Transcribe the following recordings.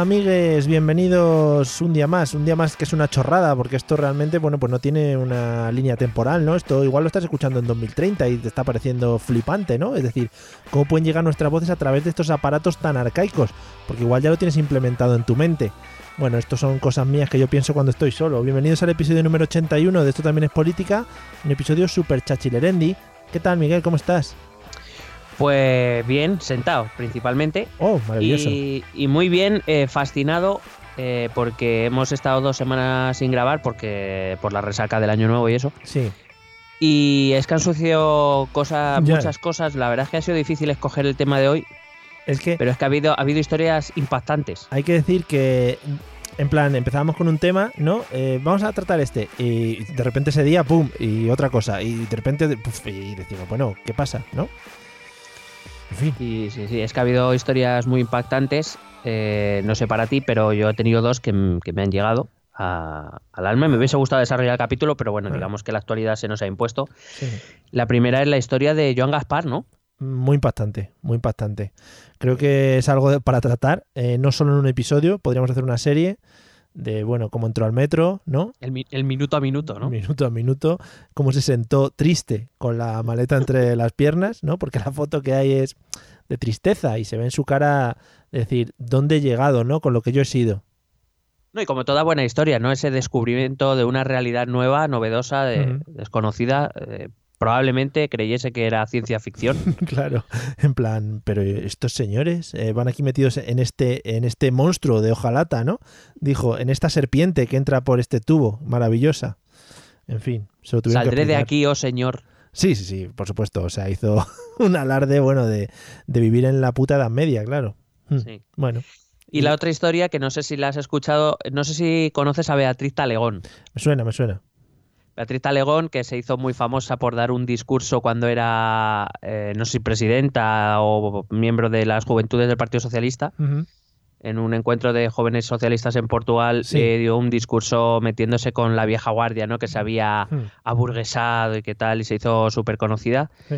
Amigues, bienvenidos un día más, un día más que es una chorrada, porque esto realmente, bueno, pues no tiene una línea temporal, ¿no? Esto igual lo estás escuchando en 2030 y te está pareciendo flipante, ¿no? Es decir, ¿cómo pueden llegar nuestras voces a través de estos aparatos tan arcaicos? Porque igual ya lo tienes implementado en tu mente. Bueno, esto son cosas mías que yo pienso cuando estoy solo. Bienvenidos al episodio número 81 de Esto también es política, un episodio súper chachilerendi. ¿Qué tal, Miguel? ¿Cómo estás? Pues bien, sentado principalmente. Oh, maravilloso. Y, y muy bien, eh, fascinado eh, porque hemos estado dos semanas sin grabar porque por la resaca del año nuevo y eso. Sí. Y es que han sucedido cosas, muchas cosas. La verdad es que ha sido difícil escoger el tema de hoy, Es que pero es que ha habido, ha habido historias impactantes. hay que decir que, en plan, empezábamos con un tema, ¿no? Eh, vamos a tratar este. Y de repente ese día, ¡pum! Y otra cosa. Y de repente, puf, y decimos, bueno, ¿qué pasa? ¿No? Fin. Y sí, sí, es que ha habido historias muy impactantes. eh, no sé para ti, pero yo he tenido dos que, me han llegado a- al alma. Me hubiese gustado desarrollar el capítulo, pero bueno, digamos que la actualidad se nos ha impuesto. Sí. La primera es la historia de Joan Gaspar, ¿no? Muy impactante, muy impactante. Creo que es algo de- para tratar, eh, no solo en un episodio, podríamos hacer una serie de, bueno, cómo entró al metro, ¿no? El, mi- el minuto a minuto, ¿no? Minuto a minuto, cómo se sentó triste con la maleta entre las piernas, ¿no? Porque la foto que hay es de tristeza y se ve en su cara decir, ¿dónde he llegado, ¿no? Con lo que yo he sido. No, y como toda buena historia, ¿no? Ese descubrimiento de una realidad nueva, novedosa, de- desconocida. eh, probablemente creyese que era ciencia ficción. claro, en plan, pero estos señores eh, van aquí metidos en este, en este monstruo de hojalata, ¿no? Dijo, en esta serpiente que entra por este tubo, maravillosa. En fin, se lo tuvieron que Saldré de aquí, oh señor. Sí, sí, sí, por supuesto. O sea, hizo un alarde, bueno, de, de vivir en la puta Edad Media, claro. Hmm, Sí. Bueno, Y la otra historia, que no sé si la has escuchado, no sé si conoces a Beatriz Talegón. me suena, me suena. Beatriz Talegón, que se hizo muy famosa por dar un discurso cuando era, eh, no sé si presidenta o miembro de las juventudes del Partido Socialista. En un encuentro de jóvenes socialistas en Portugal, Sí. eh, dio un discurso metiéndose con la vieja guardia, ¿no? Que se había aburguesado y qué tal, y se hizo súper conocida. sí.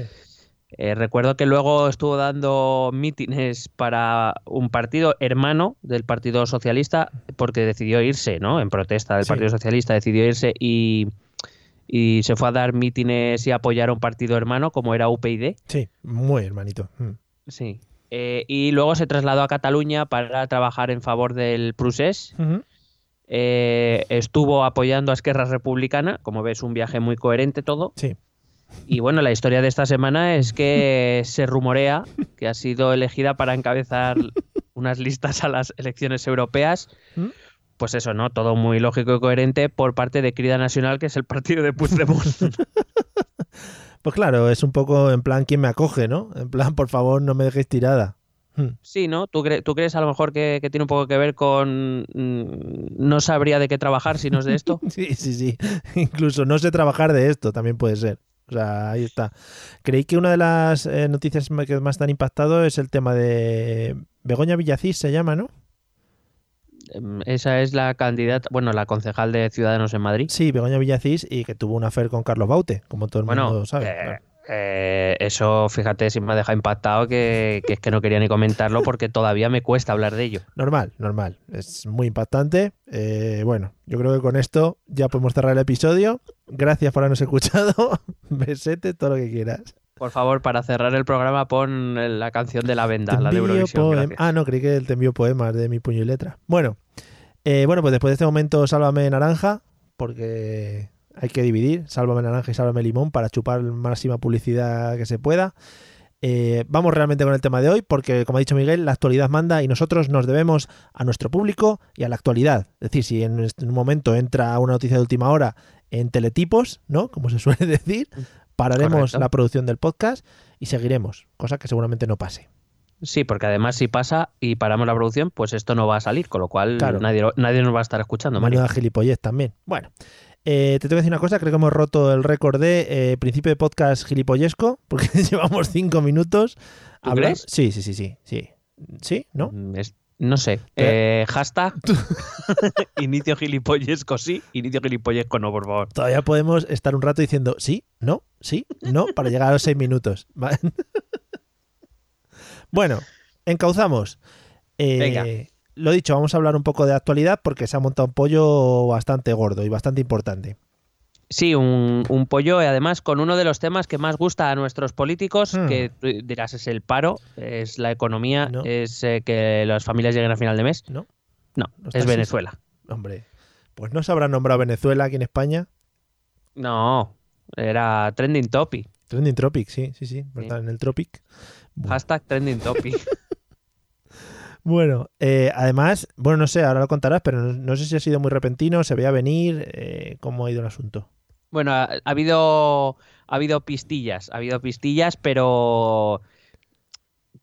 Eh, recuerdo que luego estuvo dando mítines para un partido hermano del Partido Socialista, porque decidió irse, ¿no? En protesta del Sí. Partido Socialista, decidió irse y, y se fue a dar mítines y apoyar a un partido hermano como era UPyD. Sí, muy hermanito. Hmm. Sí. Eh, y luego se trasladó a Cataluña para trabajar en favor del Prusés. Eh, estuvo apoyando a Esquerra Republicana, como ves, un viaje muy coherente todo. Sí. Y bueno, la historia de esta semana es que se rumorea que ha sido elegida para encabezar unas listas a las elecciones europeas. ¿Mm? Pues eso, ¿no? Todo muy lógico y coherente por parte de Crida Nacional, que es el partido de Puigdemont. Pues claro, es un poco en plan, ¿quién me acoge, no? En plan, por favor, no me dejéis tirada. Hmm. Sí, ¿no? ¿Tú, cre- tú crees a lo mejor que, que tiene un poco que ver con... mm, no sabría de qué trabajar si no es de esto? Sí, sí, sí. Incluso no sé trabajar de esto, también puede ser. O sea, ahí está. Creí que una de las eh, noticias que más te han impactado es el tema de Begoña Villacís, se llama, ¿no? Em, Esa es la candidata, bueno, la concejal de Ciudadanos en Madrid. Sí, Begoña Villacís y que tuvo una affair con Carlos Baute, como todo el Bueno, mundo sabe. eh, claro. eh, eso, fíjate, si me ha dejado impactado que, que es que no quería ni comentarlo porque todavía me cuesta hablar de ello. Normal, normal. Es muy impactante. Eh, bueno, yo creo que con esto ya podemos cerrar el episodio. Gracias por habernos escuchado. Besete, todo lo que quieras. Por favor, para cerrar el programa, pon la canción de la venda, la de Eurovisión. Ah, no, creí que te envío poemas de mi puño y letra. Bueno, eh, bueno, pues después de este momento, sálvame naranja, porque hay que dividir, sálvame naranja y sálvame limón para chupar máxima publicidad que se pueda. Eh, vamos realmente con el tema de hoy, porque como ha dicho Miguel, la actualidad manda y nosotros nos debemos a nuestro público y a la actualidad. Es decir, si en este- en un momento entra una noticia de última hora en teletipos, ¿no? Como se suele decir, pararemos Correcto. la producción del podcast y seguiremos, cosa que seguramente no pase. Sí, porque además si pasa y paramos la producción, pues esto no va a salir, con lo cual Claro. nadie, nadie nos va a estar escuchando. Menuda gilipollez también. Bueno, Eh, te tengo que decir una cosa, creo que hemos roto el récord de eh, principio de podcast gilipollesco, porque llevamos cinco minutos. ¿Tú crees? Sí, sí, sí, sí, sí. ¿Sí? ¿No? Mm, es- no sé. Eh, hashtag inicio gilipollesco sí, inicio gilipollesco no, por favor. Todavía podemos estar un rato diciendo sí, no, sí, no, para llegar a los seis minutos. bueno, encauzamos. Eh, Venga. Lo dicho, vamos a hablar un poco de actualidad porque se ha montado un pollo bastante gordo y bastante importante. Sí, un, un pollo, y además con uno de los temas que más gusta a nuestros políticos, Hmm. que dirás es el paro, es la economía, No. es eh, que las familias lleguen a final de mes. ¿No? No, No es así. Venezuela. Hombre, pues no se habrá nombrado Venezuela aquí en España. No, era trending topic. Trending Tropic, sí, sí, sí, verdad, en el Tropic. Bueno. Hashtag trending topic. Bueno, eh, además, bueno, no sé, ahora lo contarás, pero no, no sé si ha sido muy repentino, se veía venir, eh, cómo ha ido el asunto. Bueno, ha, ha habido ha habido pistillas, ha habido pistillas, pero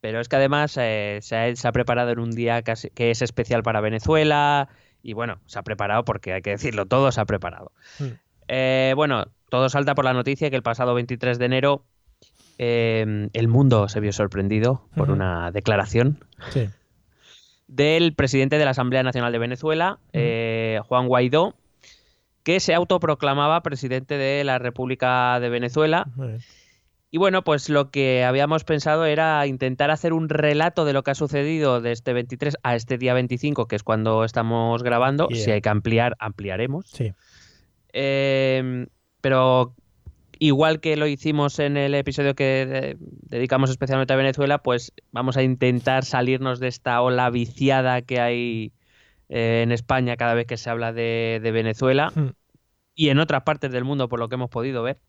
pero es que además eh, se, ha, se ha preparado en un día casi- que es especial para Venezuela y bueno, se ha preparado porque hay que decirlo, todo se ha preparado. Hmm. Eh, bueno, todo salta por la noticia que el pasado 23 de enero eh, el mundo se vio sorprendido por Ujú. una declaración Sí. del presidente de la Asamblea Nacional de Venezuela, eh, Juan Guaidó, que se autoproclamaba presidente de la República de Venezuela. Y bueno, pues lo que habíamos pensado era intentar hacer un relato de lo que ha sucedido de este 23 a este día 25, que es cuando estamos grabando. Yeah. Si hay que ampliar, ampliaremos. Sí. Eh, pero igual que lo hicimos en el episodio que dedicamos especialmente a Venezuela, pues vamos a intentar salirnos de esta ola viciada que hay eh, en España cada vez que se habla de, de Venezuela Hmm. y en otras partes del mundo, por lo que hemos podido ver.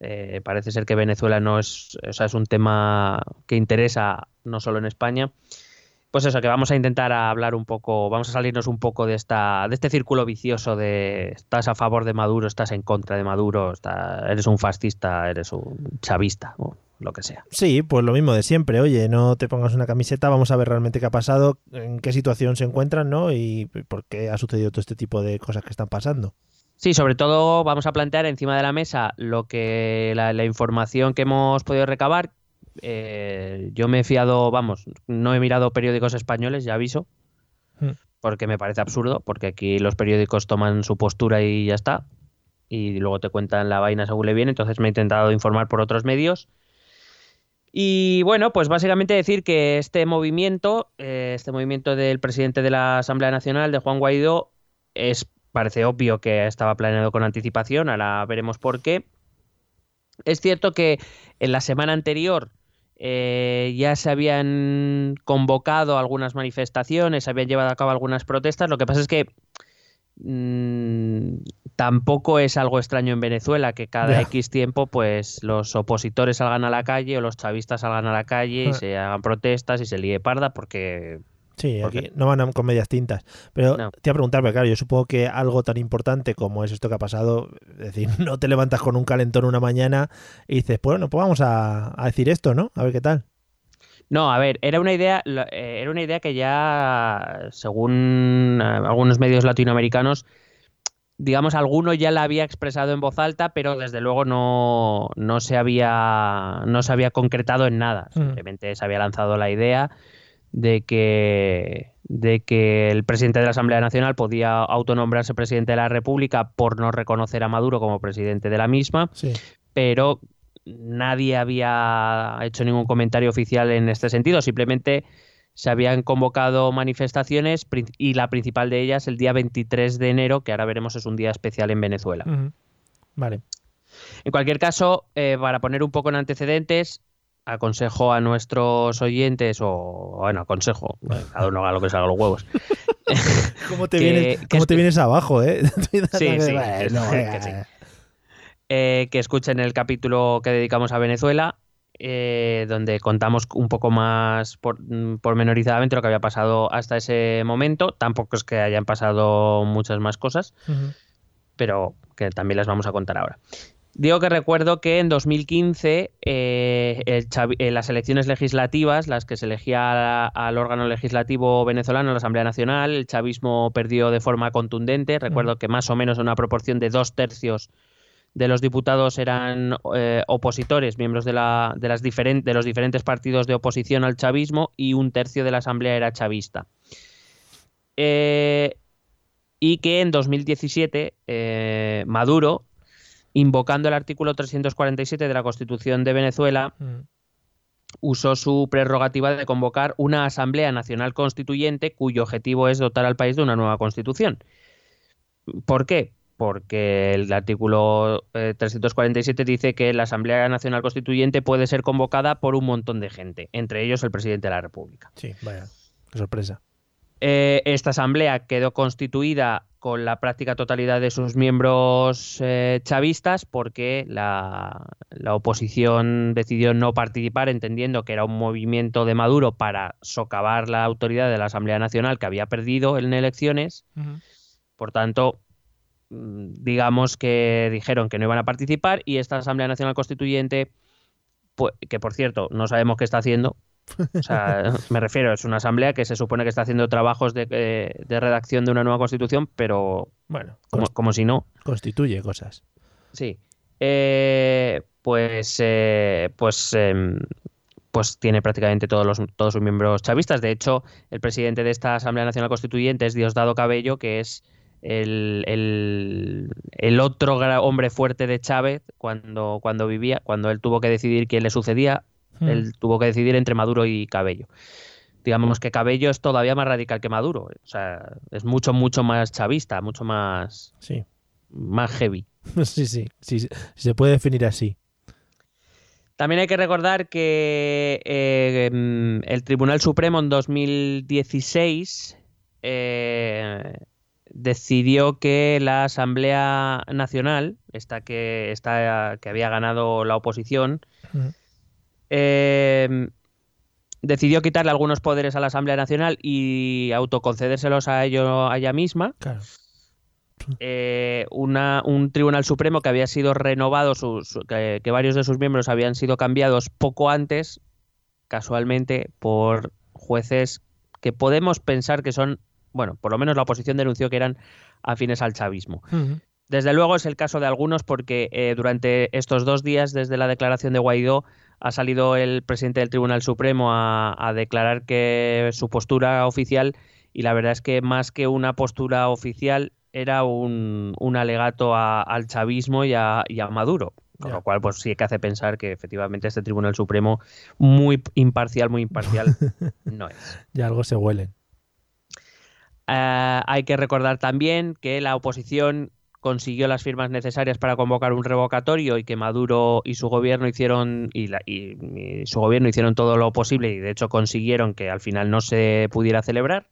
Eh, parece ser que Venezuela no es, o sea, es un tema que interesa no solo en España. Pues eso, que vamos a intentar hablar un poco, vamos a salirnos un poco de esta, de este círculo vicioso de estás a favor de Maduro, estás en contra de Maduro, está- eres un fascista, eres un chavista, lo que sea. Sí, pues lo mismo de siempre. Oye, no te pongas una camiseta, vamos a ver realmente qué ha pasado, en qué situación se encuentran, ¿no? Y por qué ha sucedido todo este tipo de cosas que están pasando. Sí, sobre todo vamos a plantear encima de la mesa lo que la, la información que hemos podido recabar. Eh, yo me he fiado, vamos, no he mirado periódicos españoles, ya aviso, Hmm. porque me parece absurdo, porque aquí los periódicos toman su postura y ya está, y luego te cuentan la vaina según le viene, entonces me he intentado informar por otros medios. Y bueno, pues básicamente decir que este movimiento, eh, este movimiento del presidente de la Asamblea Nacional, de Juan Guaidó, es parece obvio que estaba planeado con anticipación, ahora veremos por qué. Es cierto que en la semana anterior eh, ya se habían convocado algunas manifestaciones, se habían llevado a cabo algunas protestas, lo que pasa es que mm, tampoco es algo extraño en Venezuela que cada. X tiempo pues los opositores salgan a la calle o los chavistas salgan a la calle y Ah. se hagan protestas y se líe parda porque Sí, ¿Por aquí no van a- con medias tintas. Pero No. te iba a preguntar, claro, yo supongo que algo tan importante como es esto que ha pasado, es decir, no te levantas con un calentón una mañana y dices, bueno, pues vamos a, a decir esto, ¿no? A ver qué tal. No, a ver, era una idea, eh, era una idea que ya, según eh, algunos medios latinoamericanos, digamos, alguno ya la había expresado en voz alta, pero desde luego no, no se había, no se había concretado en nada. Mm. Simplemente se había lanzado la idea de que, de que el presidente de la Asamblea Nacional podía autonombrarse presidente de la República por no reconocer a Maduro como presidente de la misma Sí. pero nadie había hecho ningún comentario oficial en este sentido. Simplemente se habían convocado manifestaciones y la principal de ellas el día 23 de enero, que ahora veremos es un día especial en Venezuela. Vale. En cualquier caso, eh, para poner un poco en antecedentes, aconsejo a nuestros oyentes, o bueno, aconsejo, bueno, cada uno haga lo que salga los huevos. ¿Cómo te, Que- vienes, que cómo es- te vienes abajo, eh? Sí, sí, que sí. Eh, que escuchen el capítulo que dedicamos a Venezuela, eh, donde contamos un poco más por, mm, pormenorizadamente lo que había pasado hasta ese momento. Tampoco es que hayan pasado muchas más cosas, pero que también las vamos a contar ahora. Digo que recuerdo que en 2015 eh, el Chavi- eh, las elecciones legislativas, las que se elegía al órgano legislativo venezolano, la Asamblea Nacional, el chavismo perdió de forma contundente. Recuerdo que más o menos una proporción de dos tercios de los diputados eran eh, opositores, miembros de, la, de, las diferen- de los diferentes partidos de oposición al chavismo y un tercio de la Asamblea era chavista. Eh, y que en 2017 eh, Maduro, invocando el artículo 347 de la Constitución de Venezuela, Mm. usó su prerrogativa de convocar una Asamblea Nacional Constituyente cuyo objetivo es dotar al país de una nueva constitución. ¿Por qué? Porque el artículo eh, 347 dice que la Asamblea Nacional Constituyente puede ser convocada por un montón de gente, entre ellos el presidente de la República. Sí, vaya. Qué sorpresa. Eh, esta asamblea quedó constituida con la práctica totalidad de sus miembros eh, chavistas porque la, la oposición decidió no participar entendiendo que era un movimiento de Maduro para socavar la autoridad de la Asamblea Nacional que había perdido en elecciones. Por tanto, digamos que dijeron que no iban a participar y esta Asamblea Nacional Constituyente, pues, que por cierto no sabemos qué está haciendo, o sea, me refiero, es una asamblea que se supone que está haciendo trabajos de, eh, de redacción de una nueva constitución, pero Bueno, como, como si no. constituye cosas. Sí. Eh, pues, eh, pues, em, pues tiene prácticamente todos, los, todos sus miembros chavistas. De hecho, el presidente de esta Asamblea Nacional Constituyente es Diosdado Cabello, que es el, el- el otro hombre fuerte de Chávez cuando, cuando vivía, cuando él tuvo que decidir quién le sucedía. Mm. Él tuvo que decidir entre Maduro y Cabello. Digamos que Cabello es todavía más radical que Maduro. O sea, es mucho, mucho más chavista, mucho más, Sí. más heavy. sí, sí, sí, sí, se puede definir así. También hay que recordar que eh, mm, el Tribunal Supremo en 2016 eh, decidió que la Asamblea Nacional, esta que, esta que había ganado la oposición, eh, decidió quitarle algunos poderes a la Asamblea Nacional y autoconcedérselos a, ello, a ella misma. Claro. Eh, una- un Tribunal Supremo que había sido renovado, su- su- que, que varios de sus miembros habían sido cambiados poco antes, casualmente, por jueces que podemos pensar que son, bueno, por lo menos la oposición denunció que eran afines al chavismo. Desde luego es el caso de algunos porque eh, durante estos dos días desde la declaración de Guaidó ha salido el presidente del Tribunal Supremo a, a declarar que su postura oficial y la verdad es que más que una postura oficial era un, un alegato a- al chavismo y a, y a Maduro. Con lo cual, pues sí que hace pensar que efectivamente este Tribunal Supremo, muy imparcial, muy imparcial, no es. Ya algo se huelen. Eh, hay que recordar también que la oposición consiguió las firmas necesarias para convocar un revocatorio y que Maduro y su gobierno hicieron y, la- su gobierno hicieron todo lo posible y de hecho consiguieron que al final no se pudiera celebrar.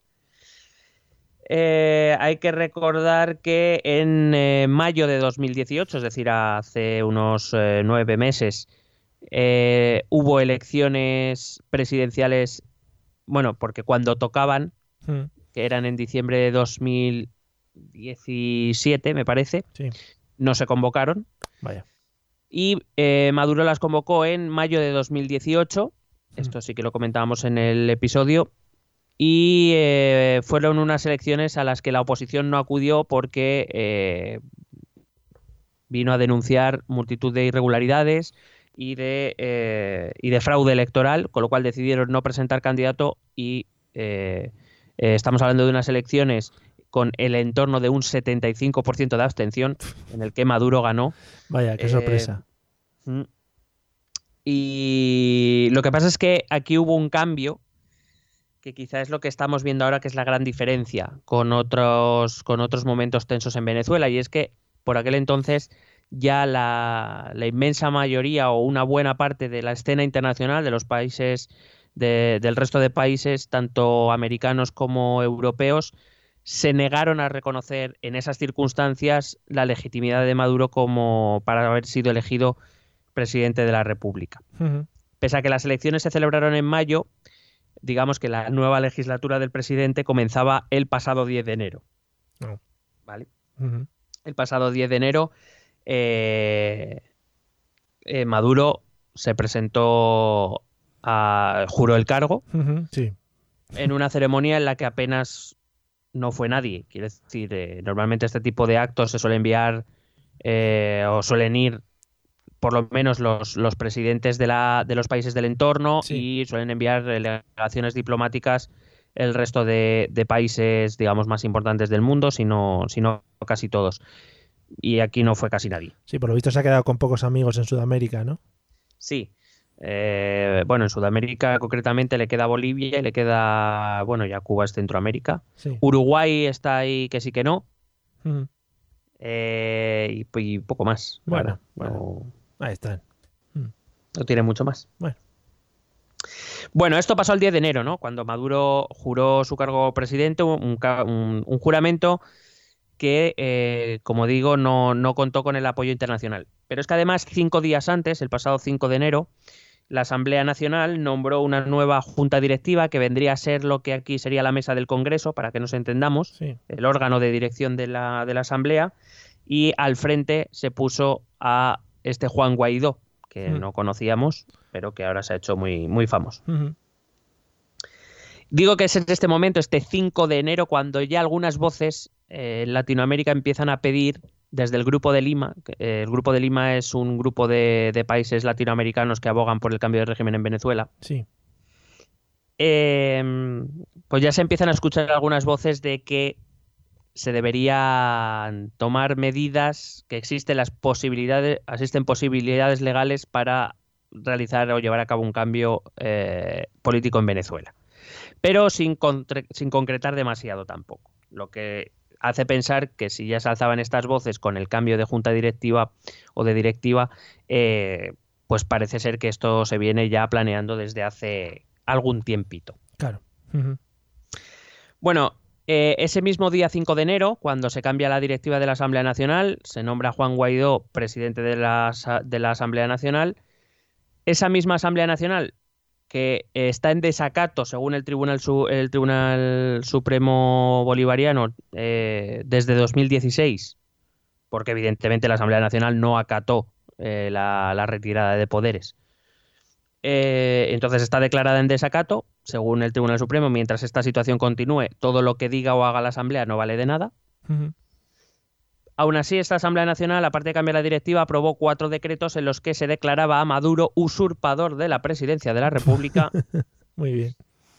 Eh, hay que recordar que en eh, mayo de 2018, es decir, hace unos eh, nueve meses, hubo elecciones presidenciales, bueno, porque cuando tocaban, Mm. Que eran en diciembre de 2017, me parece, Sí, no se convocaron. vaya. Y eh, Maduro las convocó en mayo de 2018. Esto sí que lo comentábamos en el episodio. Y eh, fueron unas elecciones a las que la oposición no acudió porque eh, vino a denunciar multitud de irregularidades y de, eh, y de fraude electoral, con lo cual decidieron no presentar candidato y eh, eh, estamos hablando de unas elecciones con el entorno de un 75% de abstención, en el que Maduro ganó. Vaya, qué Eh, sorpresa. Mm. Y lo que pasa es que aquí hubo un cambio que quizá es lo que estamos viendo ahora que es la gran diferencia con otros, con otros momentos tensos en Venezuela y es que por aquel entonces ya la, la inmensa mayoría o una buena parte de la escena internacional de los países de- del resto de países, tanto americanos como europeos, se negaron a reconocer en esas circunstancias la legitimidad de Maduro como para haber sido elegido presidente de la República. Pese a que las elecciones se celebraron en mayo, digamos que la nueva legislatura del presidente comenzaba el pasado 10 de enero. No. ¿Vale? El pasado 10 de enero, eh, eh, Maduro se presentó a juró el cargo Sí. en una ceremonia en la que apenas no fue nadie. Quiere decir, eh, normalmente este tipo de actos se suele enviar eh, o suelen ir por lo menos los, los presidentes de, la, de los países del entorno Sí. y suelen enviar delegaciones diplomáticas el resto de, de países, digamos, más importantes del mundo, si no, si no casi todos. Y aquí no fue casi nadie. Sí, por lo visto se ha quedado con pocos amigos en Sudamérica, ¿no? Sí. Eh, bueno, en Sudamérica concretamente le queda Bolivia y le queda, bueno, ya Cuba es Centroamérica. Sí. Uruguay está ahí que sí que no. Eh, y, y poco más. Bueno, bueno. No, Ahí están. no tiene mucho más. Bueno. Bueno, esto pasó el 10 de enero, ¿no? Cuando Maduro juró su cargo presidente, un, ca- un- un juramento que, eh, como digo, no, no contó con el apoyo internacional. Pero es que además, cinco días antes, el pasado 5 de enero, la Asamblea Nacional nombró una nueva junta directiva que vendría a ser lo que aquí sería la mesa del Congreso, para que nos entendamos, Sí. el órgano de dirección de la, de la Asamblea, y al frente se puso a este Juan Guaidó, que Hmm. no conocíamos, pero que ahora se ha hecho muy, muy famoso. Digo que es en este momento, este 5 de enero, cuando ya algunas voces eh, en Latinoamérica empiezan a pedir desde el Grupo de Lima, eh, el Grupo de Lima es un grupo de, de países latinoamericanos que abogan por el cambio de régimen en Venezuela, Sí. eh, pues ya se empiezan a escuchar algunas voces de que se deberían tomar medidas, que existen las posibilidades, existen posibilidades legales para realizar o llevar a cabo un cambio eh, político en Venezuela. Pero sin, sin concretar demasiado tampoco. Lo que hace pensar que si ya se alzaban estas voces con el cambio de junta directiva o de directiva, eh, pues parece ser que esto se viene ya planeando desde hace algún tiempito. Claro. Bueno, eh, ese mismo día 5 de enero, cuando se cambia la directiva de la Asamblea Nacional, se nombra Juan Guaidó presidente de la, asa- de la Asamblea Nacional. Esa misma Asamblea Nacional, que eh, está en desacato, según el Tribunal, el Tribunal Supremo Bolivariano, eh, desde 2016, porque evidentemente la Asamblea Nacional no acató eh, la, la retirada de poderes. Entonces está declarada en desacato, según el Tribunal Supremo, mientras esta situación continúe, todo lo que diga o haga la Asamblea no vale de nada. Aún así, esta Asamblea Nacional, aparte de cambiar la directiva, aprobó cuatro decretos en los que se declaraba a Maduro usurpador de la presidencia de la República Muy bien.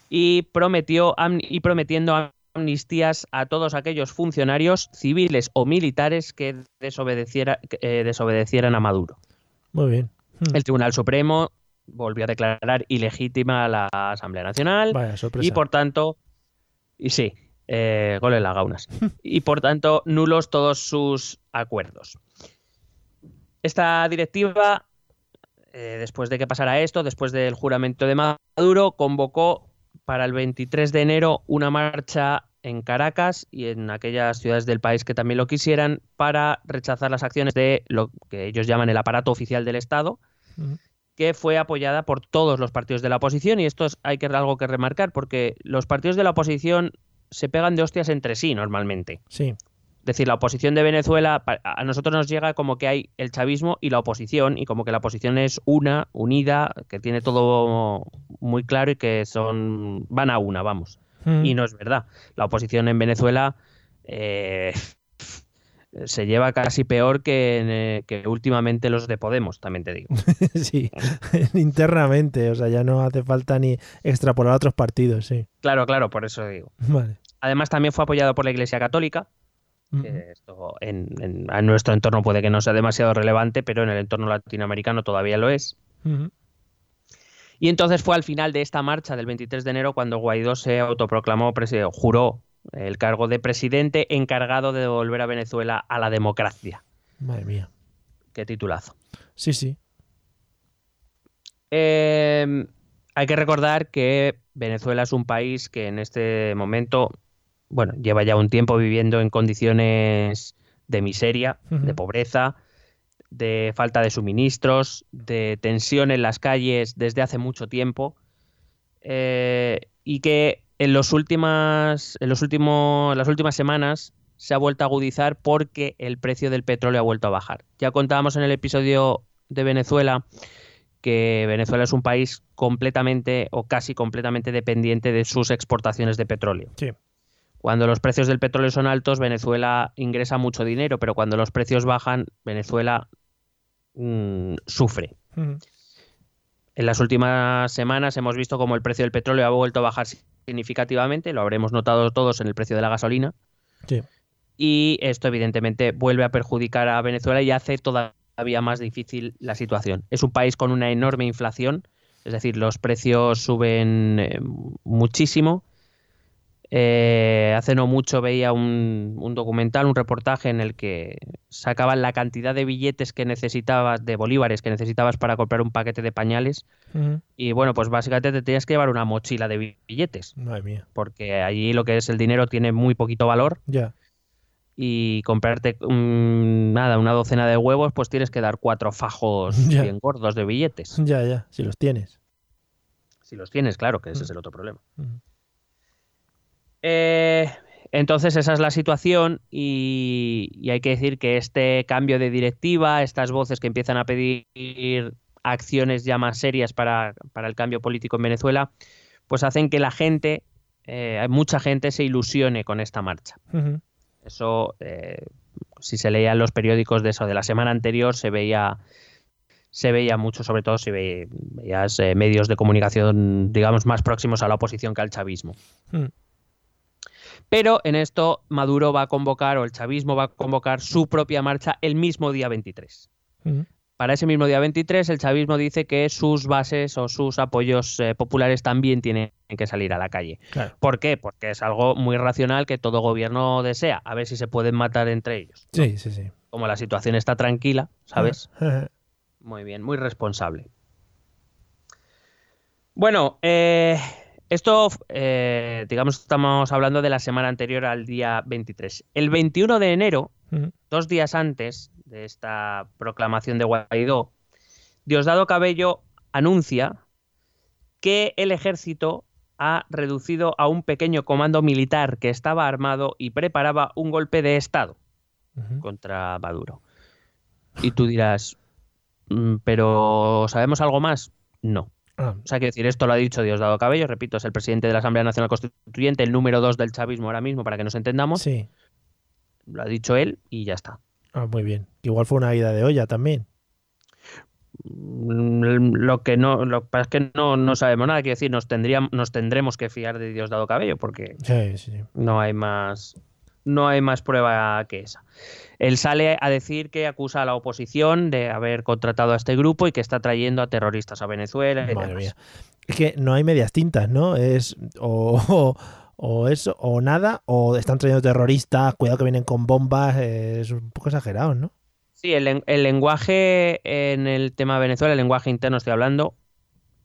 y, prometió, y prometiendo amnistías a todos aquellos funcionarios civiles o militares que desobedeciera- que, eh, desobedecieran a Maduro. Muy bien. Ujú. El Tribunal Supremo volvió a declarar ilegítima a la Asamblea Nacional Vaya sorpresa. y por tanto, y sí, eh, gol en las gaunas. y por tanto, nulos todos sus acuerdos. Esta directiva, eh, después de que pasara esto, después del juramento de Maduro, convocó para el 23 de enero una marcha en Caracas y en aquellas ciudades del país que también lo quisieran para rechazar las acciones de lo que ellos llaman el aparato oficial del Estado, que fue apoyada por todos los partidos de la oposición y esto es, hay que algo que remarcar porque los partidos de la oposición se pegan de hostias entre sí normalmente. Sí. Es decir, la oposición de Venezuela, a nosotros nos llega como que hay el chavismo y la oposición, y como que la oposición es una, unida, que tiene todo muy claro y que son van a una, vamos. Ujú. Y no es verdad. La oposición en Venezuela eh, se lleva casi peor que, eh, que últimamente los de Podemos, también te digo. sí. Internamente. O sea, ya no hace falta ni extrapolar a otros partidos, sí. Claro, claro, por eso digo. Vale. Además, también fue apoyado por la Iglesia Católica, que esto en, en- en nuestro entorno puede que no sea demasiado relevante, pero en el entorno latinoamericano todavía lo es. Y entonces fue al final de esta marcha del 23 de enero cuando Guaidó se autoproclamó, juró el cargo de presidente encargado de devolver a Venezuela a la democracia. Madre mía. Qué titulazo. Sí, sí. Eh, hay que recordar que Venezuela es un país que en este momento, bueno, lleva ya un tiempo viviendo en condiciones de miseria, de pobreza, de falta de suministros, de tensión en las calles desde hace mucho tiempo, eh, y que en, los últimas, en los últimos, las últimas semanas se ha vuelto a agudizar porque el precio del petróleo ha vuelto a bajar. Ya contábamos en el episodio de Venezuela que Venezuela es un país completamente o casi completamente dependiente de sus exportaciones de petróleo. Sí. Cuando los precios del petróleo son altos, Venezuela ingresa mucho dinero, pero cuando los precios bajan, Venezuela mm, sufre. En las últimas semanas hemos visto como el precio del petróleo ha vuelto a bajar significativamente, lo habremos notado todos en el precio de la gasolina, Sí. y esto evidentemente vuelve a perjudicar a Venezuela y hace todavía más difícil la situación. Es un país con una enorme inflación, es decir, los precios suben eh, muchísimo. Eh, hace no mucho veía un, un documental, un reportaje en el que sacaban la cantidad de billetes que necesitabas, de bolívares que necesitabas para comprar un paquete de pañales. Y bueno, pues básicamente te tenías que llevar una mochila de billetes, Madre mía. porque allí lo que es el dinero tiene muy poquito valor Ya. y comprarte nada, una docena de huevos, pues tienes que dar cuatro fajos Ya. bien gordos de billetes. Ya, ya. Si los tienes. Si los tienes, claro, que ese es el otro problema. Eh, entonces esa es la situación y, y hay que decir que este cambio de directiva, estas voces que empiezan a pedir acciones ya más serias para, para el cambio político en Venezuela, pues hacen que la gente, eh, mucha gente se ilusione con esta marcha. Eso, eh, si se leía en los periódicos de eso de la semana anterior, se veía se veía mucho, sobre todo si ve- veías eh, medios de comunicación, digamos, más próximos a la oposición que al chavismo. Pero en esto Maduro va a convocar, o el chavismo va a convocar su propia marcha el mismo día 23. Ujú. Para ese mismo día 23, el chavismo dice que sus bases o sus apoyos eh, populares también tienen que salir a la calle. Claro. ¿Por qué? Porque es algo muy racional que todo gobierno desea, a ver si se pueden matar entre ellos. ¿no? Sí, sí, sí. Como la situación está tranquila, ¿sabes? Muy bien, muy responsable. Bueno, eh, esto, eh, digamos, estamos hablando de la semana anterior al día 23. El 21 de enero, dos días antes de esta proclamación de Guaidó, Diosdado Cabello anuncia que el ejército ha reducido a un pequeño comando militar que estaba armado y preparaba un golpe de Estado contra Maduro. Y tú dirás, "Mm, ¿pero sabemos algo más? No. Ah, O sea, quiero decir, esto lo ha dicho Diosdado Cabello, repito, es el presidente de la Asamblea Nacional Constituyente, el número dos del chavismo ahora mismo, para que nos entendamos. sí. Lo ha dicho él y ya está. Ah, muy bien. Igual fue una ida de olla también. Mm, Lo que no, lo que pasa es que no, no sabemos nada, quiero decir, nos, tendríamos, nos tendremos que fiar de Diosdado Cabello, porque Sí, sí, sí. no hay más no hay más prueba que esa. Él sale a decir que acusa a la oposición de haber contratado a este grupo y que está trayendo a terroristas a Venezuela. y Madre demás. mía. Es que no hay medias tintas, ¿no? Es o, o, o eso, o nada, o están trayendo terroristas, cuidado que vienen con bombas, es un poco exagerado, ¿no? Sí, el, el lenguaje en el tema de Venezuela, el lenguaje interno estoy hablando,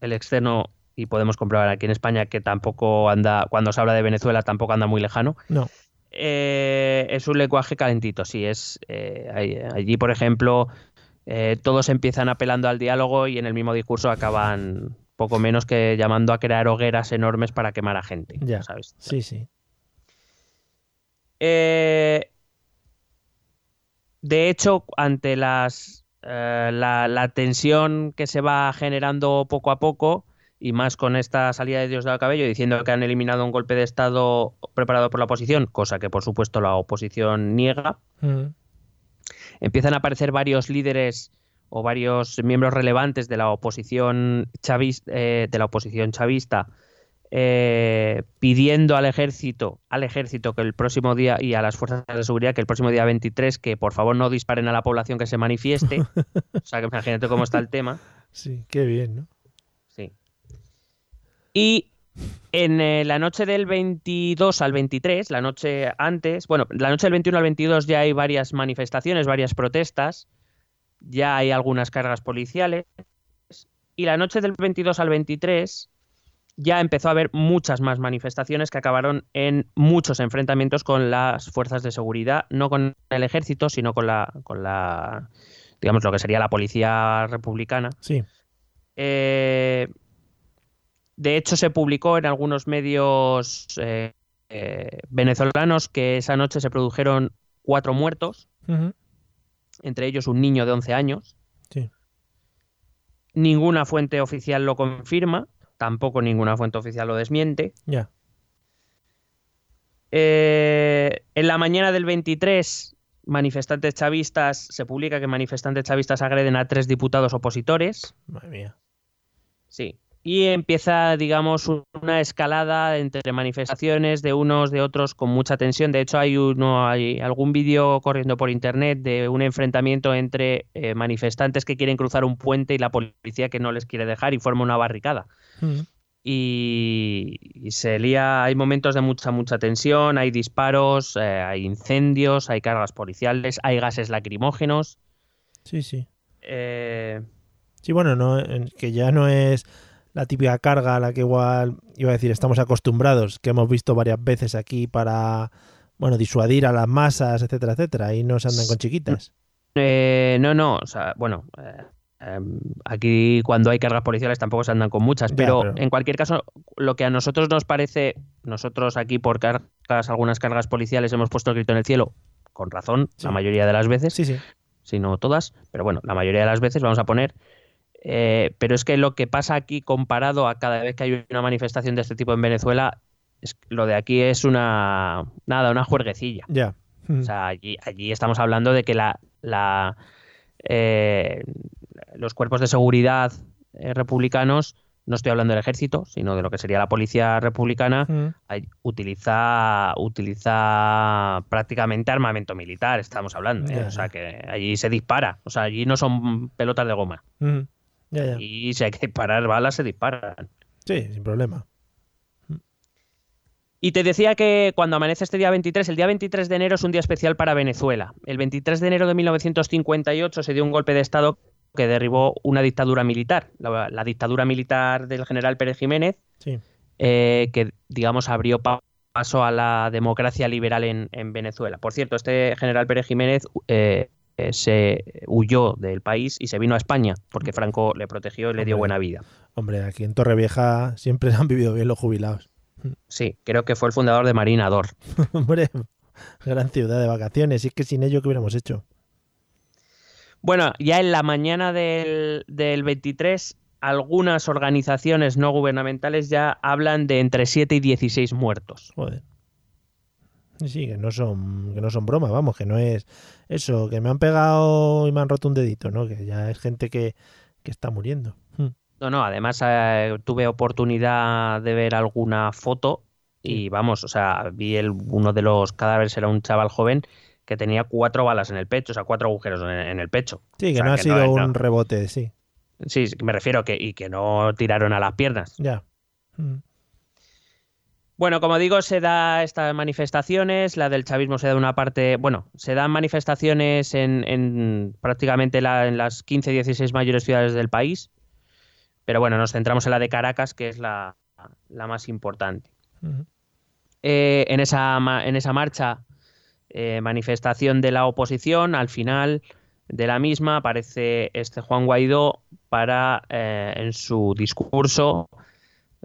el externo, y podemos comprobar aquí en España que tampoco anda, cuando se habla de Venezuela tampoco anda muy lejano, No. Eh, es un lenguaje calentito, sí, es eh, allí, por ejemplo, eh, todos empiezan apelando al diálogo y en el mismo discurso acaban poco menos que llamando a crear hogueras enormes para quemar a gente, Ya. ¿sabes? Sí, sí. De hecho, ante las, la, la tensión que se va generando poco a poco, y más con esta salida de Diosdado Cabello diciendo que han eliminado un golpe de Estado preparado por la oposición, cosa que por supuesto la oposición niega, Mm. empiezan a aparecer varios líderes o varios miembros relevantes de la oposición chavista, de la oposición chavista eh, pidiendo al ejército, al ejército que el próximo día y a las fuerzas de seguridad que el próximo día 23 que por favor no disparen a la población que se manifieste. o sea, que imagínate cómo está el tema. Sí, qué bien, ¿no? Y en eh, la noche del 22 al 23, la noche antes, bueno, la noche del 21 al 22 ya hay varias manifestaciones, varias protestas, ya hay algunas cargas policiales. Y la noche del 22 al 23 ya empezó a haber muchas más manifestaciones que acabaron en muchos enfrentamientos con las fuerzas de seguridad, no con el ejército, sino con la, con la digamos, lo que sería la policía republicana. Sí. Eh, de hecho, se publicó en algunos medios eh, eh, venezolanos que esa noche se produjeron cuatro muertos, entre ellos un niño de 11 años. Sí. ninguna fuente oficial lo confirma, tampoco ninguna fuente oficial lo desmiente. Ya. Eh, en la mañana del 23, manifestantes chavistas, se publica que manifestantes chavistas agreden a tres diputados opositores. Madre mía. Sí. Y empieza, digamos, una escalada entre manifestaciones de unos, de otros, con mucha tensión. De hecho, hay uno, hay algún vídeo corriendo por internet de un enfrentamiento entre eh, manifestantes que quieren cruzar un puente y la policía que no les quiere dejar y forma una barricada. Mm. Y, y se lía, hay momentos de mucha, mucha tensión, hay disparos, eh, hay incendios, hay cargas policiales, hay gases lacrimógenos. Sí, sí. Eh, Sí, bueno, no, que ya no es la típica carga a la que igual, iba a decir, estamos acostumbrados, que hemos visto varias veces aquí para, bueno, disuadir a las masas, etcétera, etcétera, y no se andan con chiquitas. Eh, no, no, o sea, bueno, eh, em, aquí cuando hay cargas policiales tampoco se andan con muchas, Ya, pero, pero- en cualquier caso, lo que a nosotros nos parece, nosotros aquí por cargas, algunas cargas policiales hemos puesto el grito en el cielo, con razón, Sí. la mayoría de las veces, Sí, sí. si no todas, pero bueno, la mayoría de las veces vamos a poner. Eh, pero es que lo que pasa aquí comparado a cada vez que hay una manifestación de este tipo en Venezuela, es, que lo de aquí es una, nada, una juerguecilla. Ya. Mm. O sea, allí, allí estamos hablando de que la, la, eh, los cuerpos de seguridad eh, republicanos, no estoy hablando del ejército, sino de lo que sería la policía republicana, Mm. utiliza, utiliza prácticamente armamento militar, estamos hablando. ¿eh? O sea, que allí se dispara. O sea, allí no son pelotas de goma. Mm. Ya, ya. Y si hay que disparar balas, se disparan. Sí, sin problema. Y te decía que cuando amanece este día 23, el día 23 de enero es un día especial para Venezuela. El 23 de enero de 1958 se dio un golpe de Estado que derribó una dictadura militar, la, la dictadura militar del general Pérez Jiménez, Sí. eh, que digamos abrió pa- paso a la democracia liberal en, en Venezuela. Por cierto, este general Pérez Jiménez eh, eh, se huyó del país y se vino a España porque Franco le protegió y le dio Hombre. buena vida. Hombre, aquí en Torrevieja siempre han vivido bien los jubilados. Sí, creo que fue el fundador de Marina Dor. Hombre, gran ciudad de vacaciones. Y es que sin ello, ¿qué hubiéramos hecho? Bueno, ya en la mañana del, del 23, algunas organizaciones no gubernamentales ya hablan de entre 7 y 16 muertos. Joder. Sí, que no son, que no son bromas, vamos, que no es eso, que me han pegado y me han roto un dedito, ¿no? Que ya es gente que, que está muriendo. Mm. No, no, además eh, tuve oportunidad de ver alguna foto y vamos, o sea, vi el, uno de los cadáveres, era un chaval joven que tenía cuatro balas en el pecho, o sea, cuatro agujeros en, en el pecho. Sí, que O sea, no ha que sido no- un no. rebote, sí. Sí, me refiero que, y que no tiraron a las piernas. Ya. Mm. Bueno, como digo, se da estas manifestaciones, la del chavismo se da una parte, bueno, se dan manifestaciones en, en prácticamente la- en las 15, 16 mayores ciudades del país, pero bueno, nos centramos en la de Caracas, que es la, la más importante. Eh, en, esa, en esa marcha, eh, manifestación de la oposición, al final de la misma aparece este Juan Guaidó para, eh, en su discurso,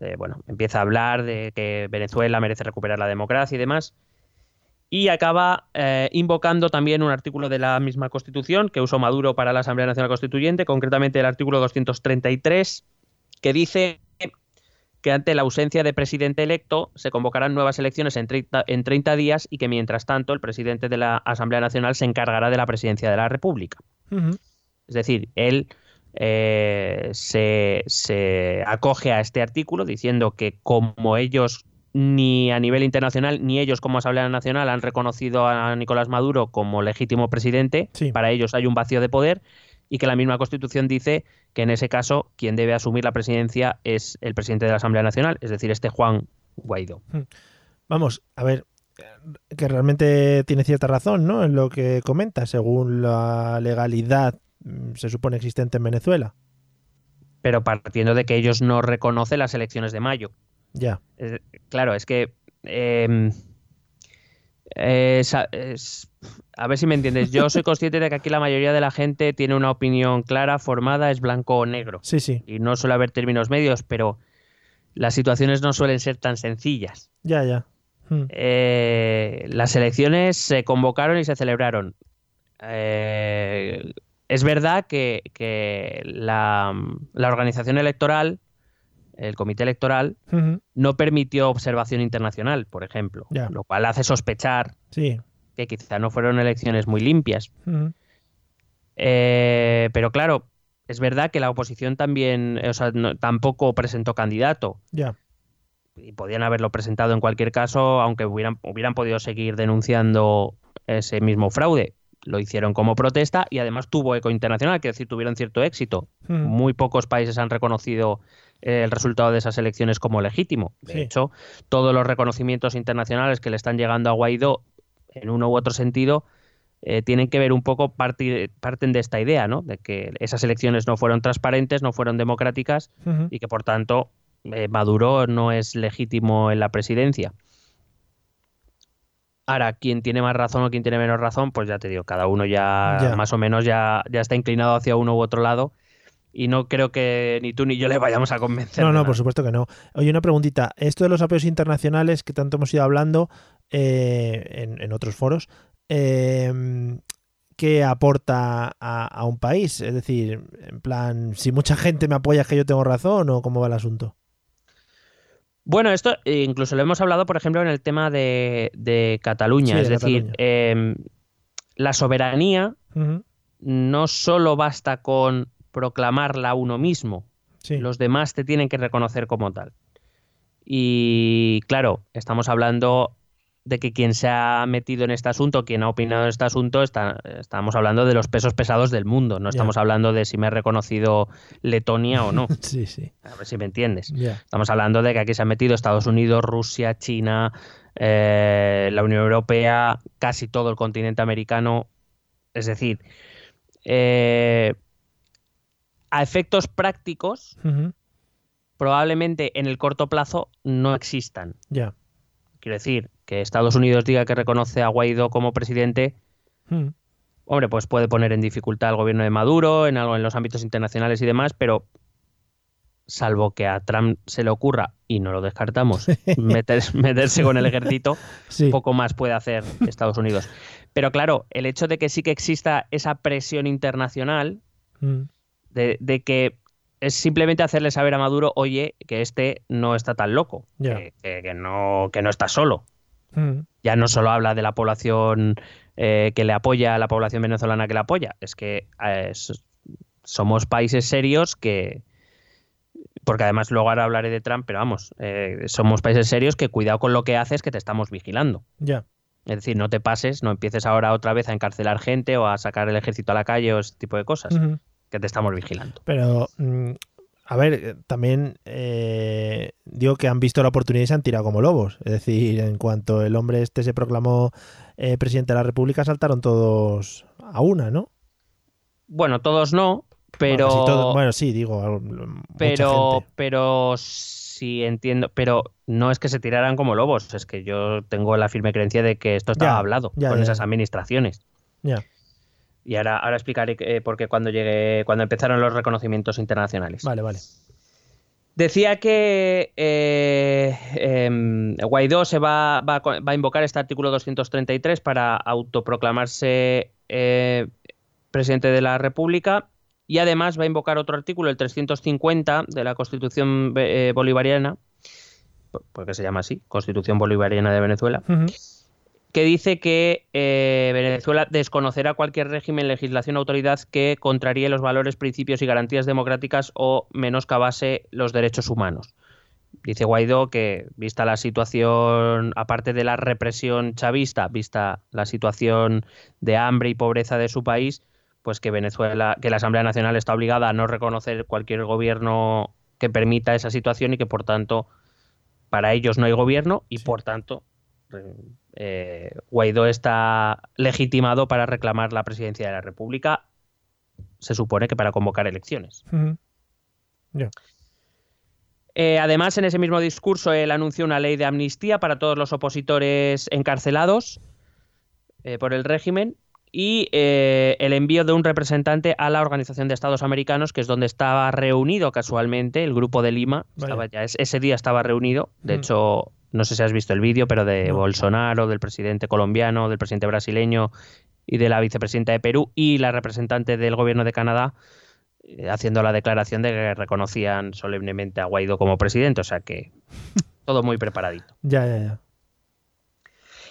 eh, bueno, empieza a hablar de que Venezuela merece recuperar la democracia y demás, y acaba eh, invocando también un artículo de la misma Constitución que usó Maduro para la Asamblea Nacional Constituyente, concretamente el artículo 233, que dice que ante la ausencia de presidente electo se convocarán nuevas elecciones en 30, en 30 días y que mientras tanto el presidente de la Asamblea Nacional se encargará de la presidencia de la República. Es decir, él eh, se, se acoge a este artículo diciendo que como ellos ni a nivel internacional ni ellos como Asamblea Nacional han reconocido a Nicolás Maduro como legítimo presidente, Sí. para ellos hay un vacío de poder y que la misma Constitución dice que en ese caso quien debe asumir la presidencia es el presidente de la Asamblea Nacional, es decir, este Juan Guaidó. Vamos, a ver, que realmente tiene cierta razón, ¿no? En lo que comenta, según la legalidad se supone existente en Venezuela. Pero partiendo de que ellos no reconocen las elecciones de mayo. Ya. Claro, es que. eh, es a- es- a ver si me entiendes. Yo soy consciente de que aquí la mayoría de la gente tiene una opinión clara, formada, es blanco o negro. Sí, sí. Y no suele haber términos medios, pero las situaciones no suelen ser tan sencillas. Ya, ya. Mm. Eh, las elecciones se convocaron y se celebraron. Eh, es verdad que, que la, la, organización electoral, el comité electoral, no permitió observación internacional, por ejemplo, lo cual hace sospechar Sí. que quizá no fueron elecciones muy limpias. Eh, pero claro, es verdad que la oposición también, o sea, no- tampoco presentó candidato. Ya. y podían haberlo presentado en cualquier caso, aunque hubieran, hubieran podido seguir denunciando ese mismo fraude. Lo hicieron como protesta y además tuvo eco internacional, quiero decir, tuvieron cierto éxito. Ujú. Muy pocos países han reconocido eh, el resultado de esas elecciones como legítimo. De Sí. hecho, todos los reconocimientos internacionales que le están llegando a Guaidó, en uno u otro sentido, eh, tienen que ver un poco, partir- parten de esta idea, ¿no? De que esas elecciones no fueron transparentes, no fueron democráticas Ujú. y que por tanto eh, Maduro no es legítimo en la presidencia. Ahora, quién tiene más razón o quién tiene menos razón, pues ya te digo, cada uno ya, Ya. más o menos ya, ya está inclinado hacia uno u otro lado y no creo que ni tú ni yo le vayamos a convencer. No, no, por supuesto que no. Oye, una preguntita. Esto de los apoyos internacionales que tanto hemos ido hablando eh, en, en otros foros, eh, ¿qué aporta a, a un país? Es decir, en plan, si mucha gente me apoya es que yo tengo razón o cómo va el asunto. Bueno, esto eh, incluso lo hemos hablado, por ejemplo, en el tema de, de Cataluña. Sí, es de decir, Cataluña. eh, la soberanía no solo basta con proclamarla uno mismo, Sí. los demás te tienen que reconocer como tal. Y claro, estamos hablando de que quien se ha metido en este asunto, quien ha opinado en este asunto, está, estamos hablando de los pesos pesados del mundo, no estamos hablando de si me ha reconocido Letonia o no, Sí, sí. a ver si me entiendes. Estamos hablando de que aquí se han metido Estados Unidos, Rusia, China, eh, la Unión Europea, casi todo el continente americano. Es decir, eh, a efectos prácticos, probablemente en el corto plazo no existan. Ya. Quiero decir, que Estados Unidos diga que reconoce a Guaidó como presidente, Ujú. hombre, pues puede poner en dificultad al gobierno de Maduro en, algo, en los ámbitos internacionales y demás, pero salvo que a Trump se le ocurra, y no lo descartamos, meter- meterse con el ejército, Sí. poco más puede hacer Estados Unidos. Pero claro, el hecho de que sí que exista esa presión internacional, Mm. de, de que es simplemente hacerle saber a Maduro, oye, que este no está tan loco, Ya. que, que- que no, que no está solo. Mm. Ya no solo habla de la población eh, que le apoya, la población venezolana que le apoya, es que eh, somos países serios que, porque además luego ahora hablaré de Trump, pero vamos, eh, somos países serios que cuidado con lo que haces, que te estamos vigilando. Ya. Es decir, no te pases, no empieces ahora otra vez a encarcelar gente o a sacar el ejército a la calle o ese tipo de cosas, que te estamos vigilando. Pero, mm, a ver, eh, también eh, digo que han visto la oportunidad y se han tirado como lobos. Es decir, en cuanto el hombre este se proclamó eh, presidente de la República, saltaron todos a una, ¿no? Bueno, todos no, pero... Bueno, todo- bueno, sí, digo, pero gente. pero sí entiendo pero no es que se tiraran como lobos es que yo tengo la firme creencia de que esto estaba Ya, hablado ya, con ya, esas administraciones Ya, y ahora ahora explicaré eh, por qué cuando llegue cuando empezaron los reconocimientos internacionales vale, vale. decía que eh, em, Guaidó se va, va, va a invocar este artículo 233 para autoproclamarse eh, presidente de la República y además va a invocar otro artículo, el 350 de la Constitución eh, Bolivariana, por- porque se llama así, Constitución Bolivariana de Venezuela. Que dice que eh, Venezuela desconocerá cualquier régimen, legislación o autoridad que contraríe los valores, principios y garantías democráticas o menoscabase los derechos humanos. Dice Guaidó que, vista la situación, aparte de la represión chavista, vista la situación de hambre y pobreza de su país, pues que Venezuela, que la Asamblea Nacional está obligada a no reconocer cualquier gobierno que permita esa situación y que por tanto para ellos no hay gobierno y Sí. por tanto eh, Guaidó está legitimado para reclamar la presidencia de la República, se supone que para convocar elecciones. Eh, además, en ese mismo discurso, él anunció una ley de amnistía para todos los opositores encarcelados eh, por el régimen y el envío de un representante a la Organización de Estados Americanos, que es donde estaba reunido casualmente el grupo de Lima. Estaba ya, ese día estaba reunido. De hecho, no sé si has visto el vídeo, pero de No. Bolsonaro, del presidente colombiano, del presidente brasileño y de la vicepresidenta de Perú y la representante del gobierno de Canadá eh, haciendo la declaración de que reconocían solemnemente a Guaidó como presidente, o sea que todo muy preparadito. Ya, ya, ya.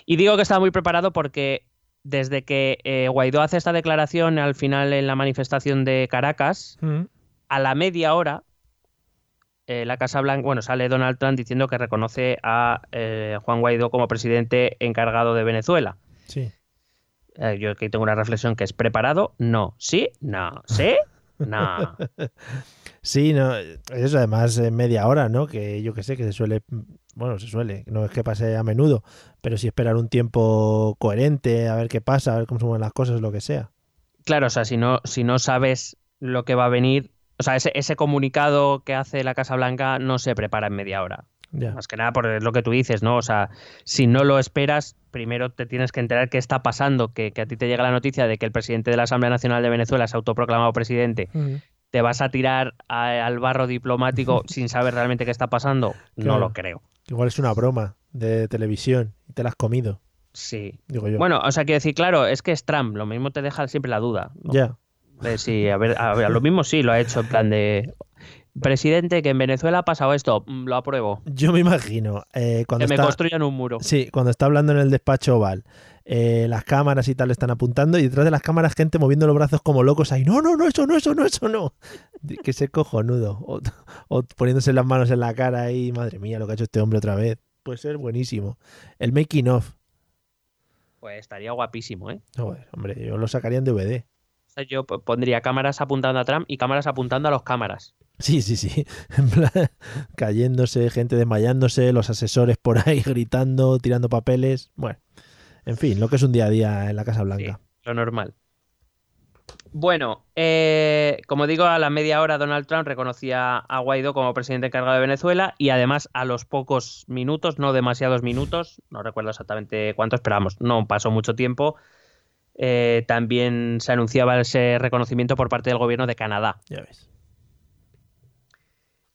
Y digo que estaba muy preparado porque desde que eh, Guaidó hace esta declaración al final en la manifestación de Caracas, Mm. a la media hora, eh, la Casa Blanca, bueno, sale Donald Trump diciendo que reconoce a eh, Juan Guaidó como presidente encargado de Venezuela. Sí. Eh, yo aquí tengo una reflexión que es preparado, no, sí, no, sí, no. Sí, no, eso además en media hora, ¿no? Que yo que sé, que se suele, bueno, se suele, no es que pase a menudo, pero sí esperar un tiempo coherente, a ver qué pasa, a ver cómo se mueven las cosas, lo que sea. Claro, o sea, si no, si no sabes lo que va a venir, o sea, ese, ese comunicado que hace la Casa Blanca no se prepara en media hora. Más que nada por lo que tú dices, ¿no? O sea, si no lo esperas, primero te tienes que enterar qué está pasando, que, que a ti te llega la noticia de que el presidente de la Asamblea Nacional de Venezuela se ha autoproclamado presidente, Mm. te vas a tirar a- al barro diplomático sin saber realmente qué está pasando. No lo creo. Igual es una broma de televisión y te la has comido, Sí. digo yo. Bueno, o sea, quiero decir, claro, es que es Trump, lo mismo te deja siempre la duda. ¿no? ya. De si, a ver, a ver, lo mismo sí lo ha hecho en plan de. Presidente, que en Venezuela ha pasado esto, mm, lo apruebo. Yo me imagino, eh, cuando Que me construyan un muro. Sí, cuando está hablando en el despacho oval, eh, las cámaras y tal están apuntando y detrás de las cámaras gente moviendo los brazos como locos ahí, no, no, no, eso no, eso no, eso no. Que se cojonudo. O, o poniéndose las manos en la cara ahí, madre mía, lo que ha hecho este hombre otra vez. Puede ser buenísimo. El making of. Pues estaría guapísimo, ¿eh? Joder, hombre, yo lo sacaría en DVD. Sea, yo pondría cámaras apuntando a Trump y cámaras apuntando a los cámaras. Sí, sí, sí. Cayéndose, gente desmayándose, los asesores por ahí gritando, tirando papeles. Bueno, en fin, lo que es un día a día en la Casa Blanca. Lo normal. Bueno, eh, como digo, a la media hora Donald Trump reconocía a Guaidó como presidente encargado de Venezuela y además a los pocos minutos, no demasiados minutos, no recuerdo exactamente cuántos, pero vamos, no pasó mucho tiempo, eh, también se anunciaba ese reconocimiento por parte del gobierno de Canadá. Ya ves.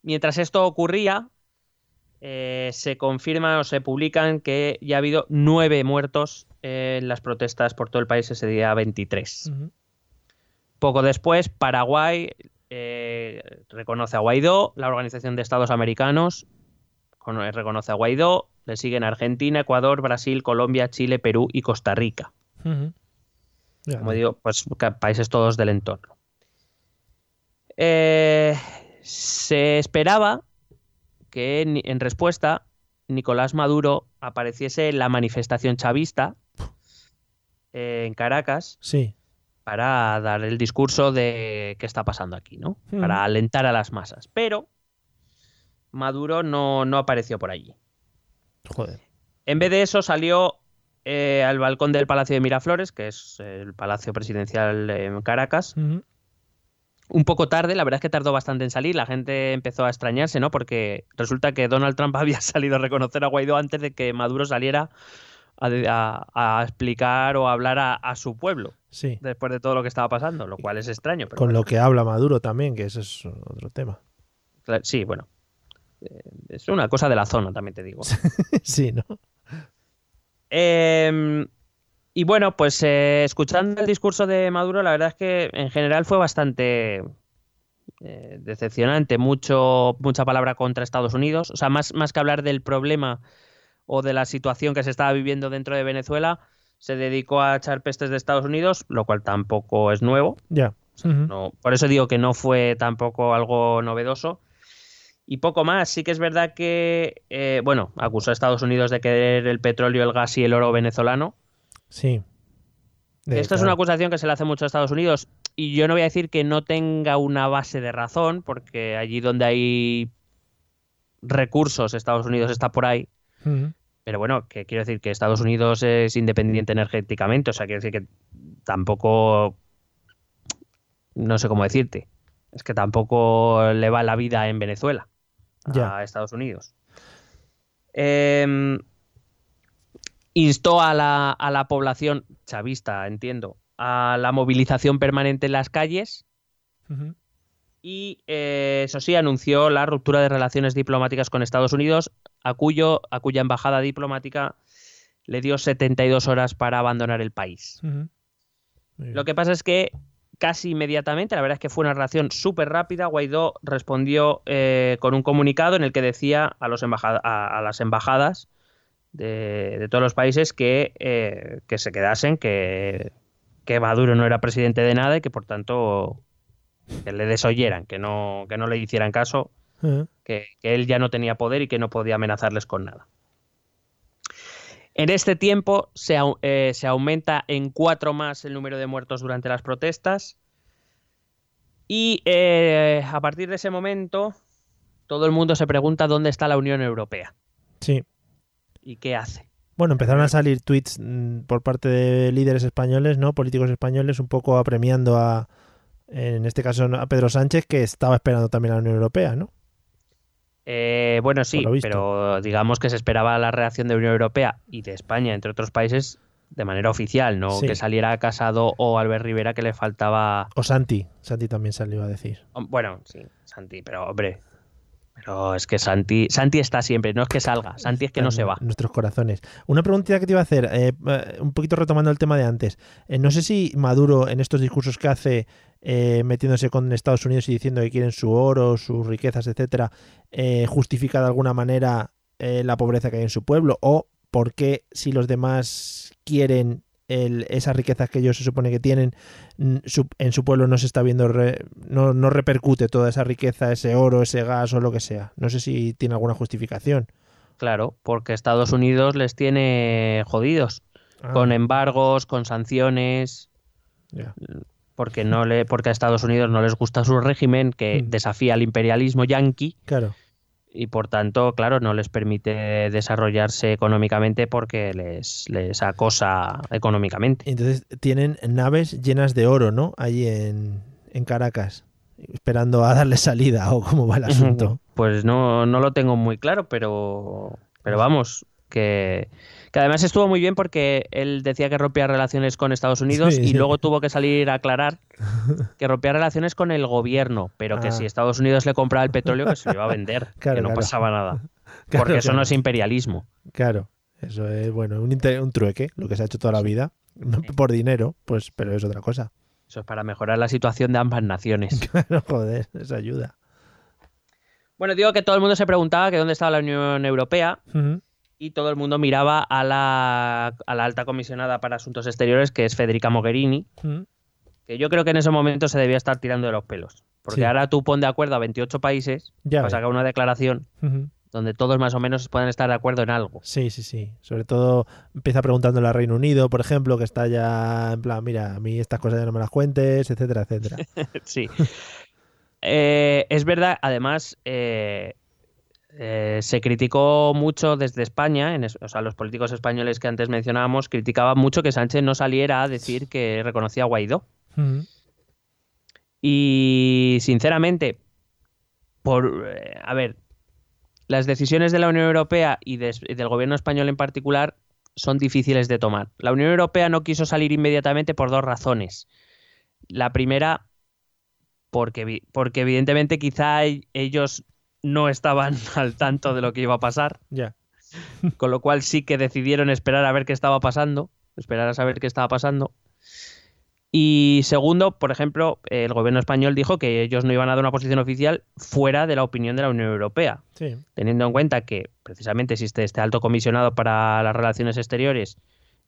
Mientras esto ocurría, eh, se confirma o se publican que ya ha habido nueve muertos en las protestas por todo el país ese día 23. Ujú. Poco después, Paraguay eh, reconoce a Guaidó, la Organización de Estados Americanos con- reconoce a Guaidó, le siguen Argentina, Ecuador, Brasil, Colombia, Chile, Perú y Costa Rica. Como digo, pues países todos del entorno. Eh, se esperaba que en respuesta Nicolás Maduro apareciese en la manifestación chavista eh, en Caracas Sí. para dar el discurso de qué está pasando aquí, ¿no? Mm. Para alentar a las masas. Pero Maduro no, no apareció por allí. Joder. En vez de eso salió eh, al balcón del Palacio de Miraflores, que es el Palacio Presidencial en Caracas, un poco tarde, la verdad es que tardó bastante en salir, la gente empezó a extrañarse, ¿no? Porque resulta que Donald Trump había salido a reconocer a Guaidó antes de que Maduro saliera a, a- a explicar o a hablar a, a su pueblo, Sí. después de todo lo que estaba pasando, lo cual es extraño. Pero Con bueno. lo que habla Maduro también, que eso es otro tema. Sí, bueno. Eh, Es una cosa de la zona, también te digo. sí, ¿no? Eh, y bueno, pues eh, escuchando el discurso de Maduro, la verdad es que en general fue bastante eh, decepcionante. Mucho, mucha palabra contra Estados Unidos. O sea, más, más que hablar del problema o de la situación que se estaba viviendo dentro de Venezuela, se dedicó a echar pestes de Estados Unidos, lo cual tampoco es nuevo. Ya. No, por eso digo que no fue tampoco algo novedoso. Y poco más. Sí que es verdad que, eh, bueno, acusó a Estados Unidos de querer el petróleo, el gas y el oro venezolano. Sí. Esta es una acusación que se le hace mucho a Estados Unidos. Y yo no voy a decir que no tenga una base de razón, porque allí donde hay recursos, Estados Unidos está por ahí. Pero bueno, que quiero decir que Estados Unidos es independiente energéticamente, o sea, quiero decir que tampoco, no sé cómo decirte, es que tampoco le va la vida en Venezuela Ya. a Estados Unidos. Em, instó a la, a la población chavista, entiendo, a la movilización permanente en las calles y eh, eso sí, anunció la ruptura de relaciones diplomáticas con Estados Unidos, a, cuyo, a cuya embajada diplomática le dio 72 horas para abandonar el país. Lo que pasa es que casi inmediatamente, la verdad es que fue una reacción súper rápida, Guaidó respondió eh, con un comunicado en el que decía a, los a, las embajadas de, todos los países que, eh, que se quedasen, que, que Maduro no era presidente de nada y que por tanto que le desoyeran, que no, que no le hicieran caso, que, que él ya no tenía poder y que no podía amenazarles con nada. En este tiempo eh, se, aumenta en cuatro más el número de muertos durante las protestas. Y eh, a partir de ese momento, todo el mundo se pregunta dónde está la Unión Europea. Sí. ¿Y qué hace? Bueno, empezaron a salir tweets mm, por parte de líderes españoles, ¿no? Políticos españoles, un poco apremiando a, en este caso, a Pedro Sánchez, que estaba esperando también a la Unión Europea, ¿no? Eh, bueno, sí, pero digamos que se esperaba la reacción de la Unión Europea y de España, entre otros países, de manera oficial, no que saliera Casado o Albert Rivera que le faltaba. O Santi, Santi también salió a decir. Bueno, sí, Santi, pero hombre, pero es que Santi, Santi está siempre, no es que salga, Santi es que no se va. Nuestros corazones. Una preguntita que te iba a hacer, eh, eh, un poquito retomando el tema de antes. Eh, no sé si Maduro, en estos discursos que hace, metiéndose con Estados Unidos y diciendo que quieren su oro, sus riquezas, etcétera, justifica de alguna manera la pobreza que hay en su pueblo, o por qué si los demás quieren esas riquezas que ellos se supone que tienen, en su pueblo no se está viendo, no, no, repercute toda esa riqueza, ese oro, ese gas o lo que sea. No sé si tiene alguna justificación. Claro, porque Estados Unidos les tiene jodidos, ah. con embargos, con sanciones. Porque, no le, porque a Estados Unidos no les gusta su régimen que mm. desafía al imperialismo yanqui. Claro y por tanto, claro, no les permite desarrollarse económicamente porque les, les acosa económicamente. Entonces tienen naves llenas de oro, ¿no? Allí en, en Caracas, esperando a darle salida o cómo va el asunto. Pues no, no lo tengo muy claro, pero, pero vamos, que que además estuvo muy bien porque él decía que rompía relaciones con Estados Unidos y luego tuvo que salir a aclarar que rompía relaciones con el gobierno, pero que ah. si Estados Unidos le compraba el petróleo, que se lo iba a vender, que no pasaba nada. porque eso no es imperialismo. Claro, eso es, bueno, un, un trueque, lo que se ha hecho toda la vida, por dinero, pues, pero es otra cosa. Eso es para mejorar la situación de ambas naciones. Claro, joder, eso ayuda. Bueno, digo que todo el mundo se preguntaba que dónde estaba la Unión Europea y todo el mundo miraba a la, a la alta comisionada para asuntos exteriores, que es Federica Mogherini, mm. que yo creo que en ese momento se debía estar tirando de los pelos. Porque ahora tú pon de acuerdo a 28 países para sacar una declaración donde todos más o menos puedan estar de acuerdo en algo. Sí, sí, sí. Sobre todo empieza preguntándole al Reino Unido, por ejemplo, que está ya en plan, mira, a mí estas cosas ya no me las cuentes, etcétera, etcétera. sí. Eh, es verdad, además, eh, eh, se criticó mucho desde España, en o sea, los políticos españoles que antes mencionábamos criticaban mucho que Sánchez no saliera a decir que reconocía a Guaidó. Y sinceramente, por eh, a ver, las decisiones de la Unión Europea y, del gobierno español en particular son difíciles de tomar. La Unión Europea no quiso salir inmediatamente por dos razones. La primera, porque, porque evidentemente quizá ellos no estaban al tanto de lo que iba a pasar. Ya. Con lo cual sí que decidieron esperar a ver qué estaba pasando, esperar a saber qué estaba pasando. Y segundo, por ejemplo, el gobierno español dijo que ellos no iban a dar una posición oficial fuera de la opinión de la Unión Europea. Teniendo en cuenta que precisamente existe este alto comisionado para las relaciones exteriores,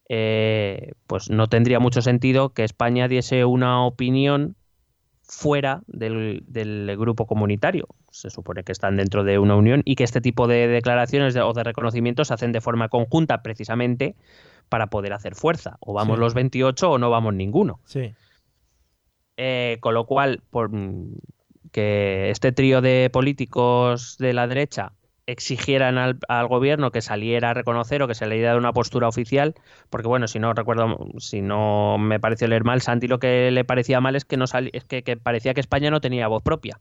eh, pues no tendría mucho sentido que España diese una opinión fuera del, grupo comunitario. Se supone que están dentro de una unión y que este tipo de declaraciones o de reconocimientos se hacen de forma conjunta precisamente para poder hacer fuerza. O vamos los 28 o no vamos ninguno. Sí. Eh, con lo cual, por que este trío de políticos de la derecha exigieran al, gobierno que saliera a reconocer o que se le diera una postura oficial, porque bueno, si no recuerdo, si no me pareció leer mal, Santi lo que le parecía mal es que no es que, parecía que España no tenía voz propia.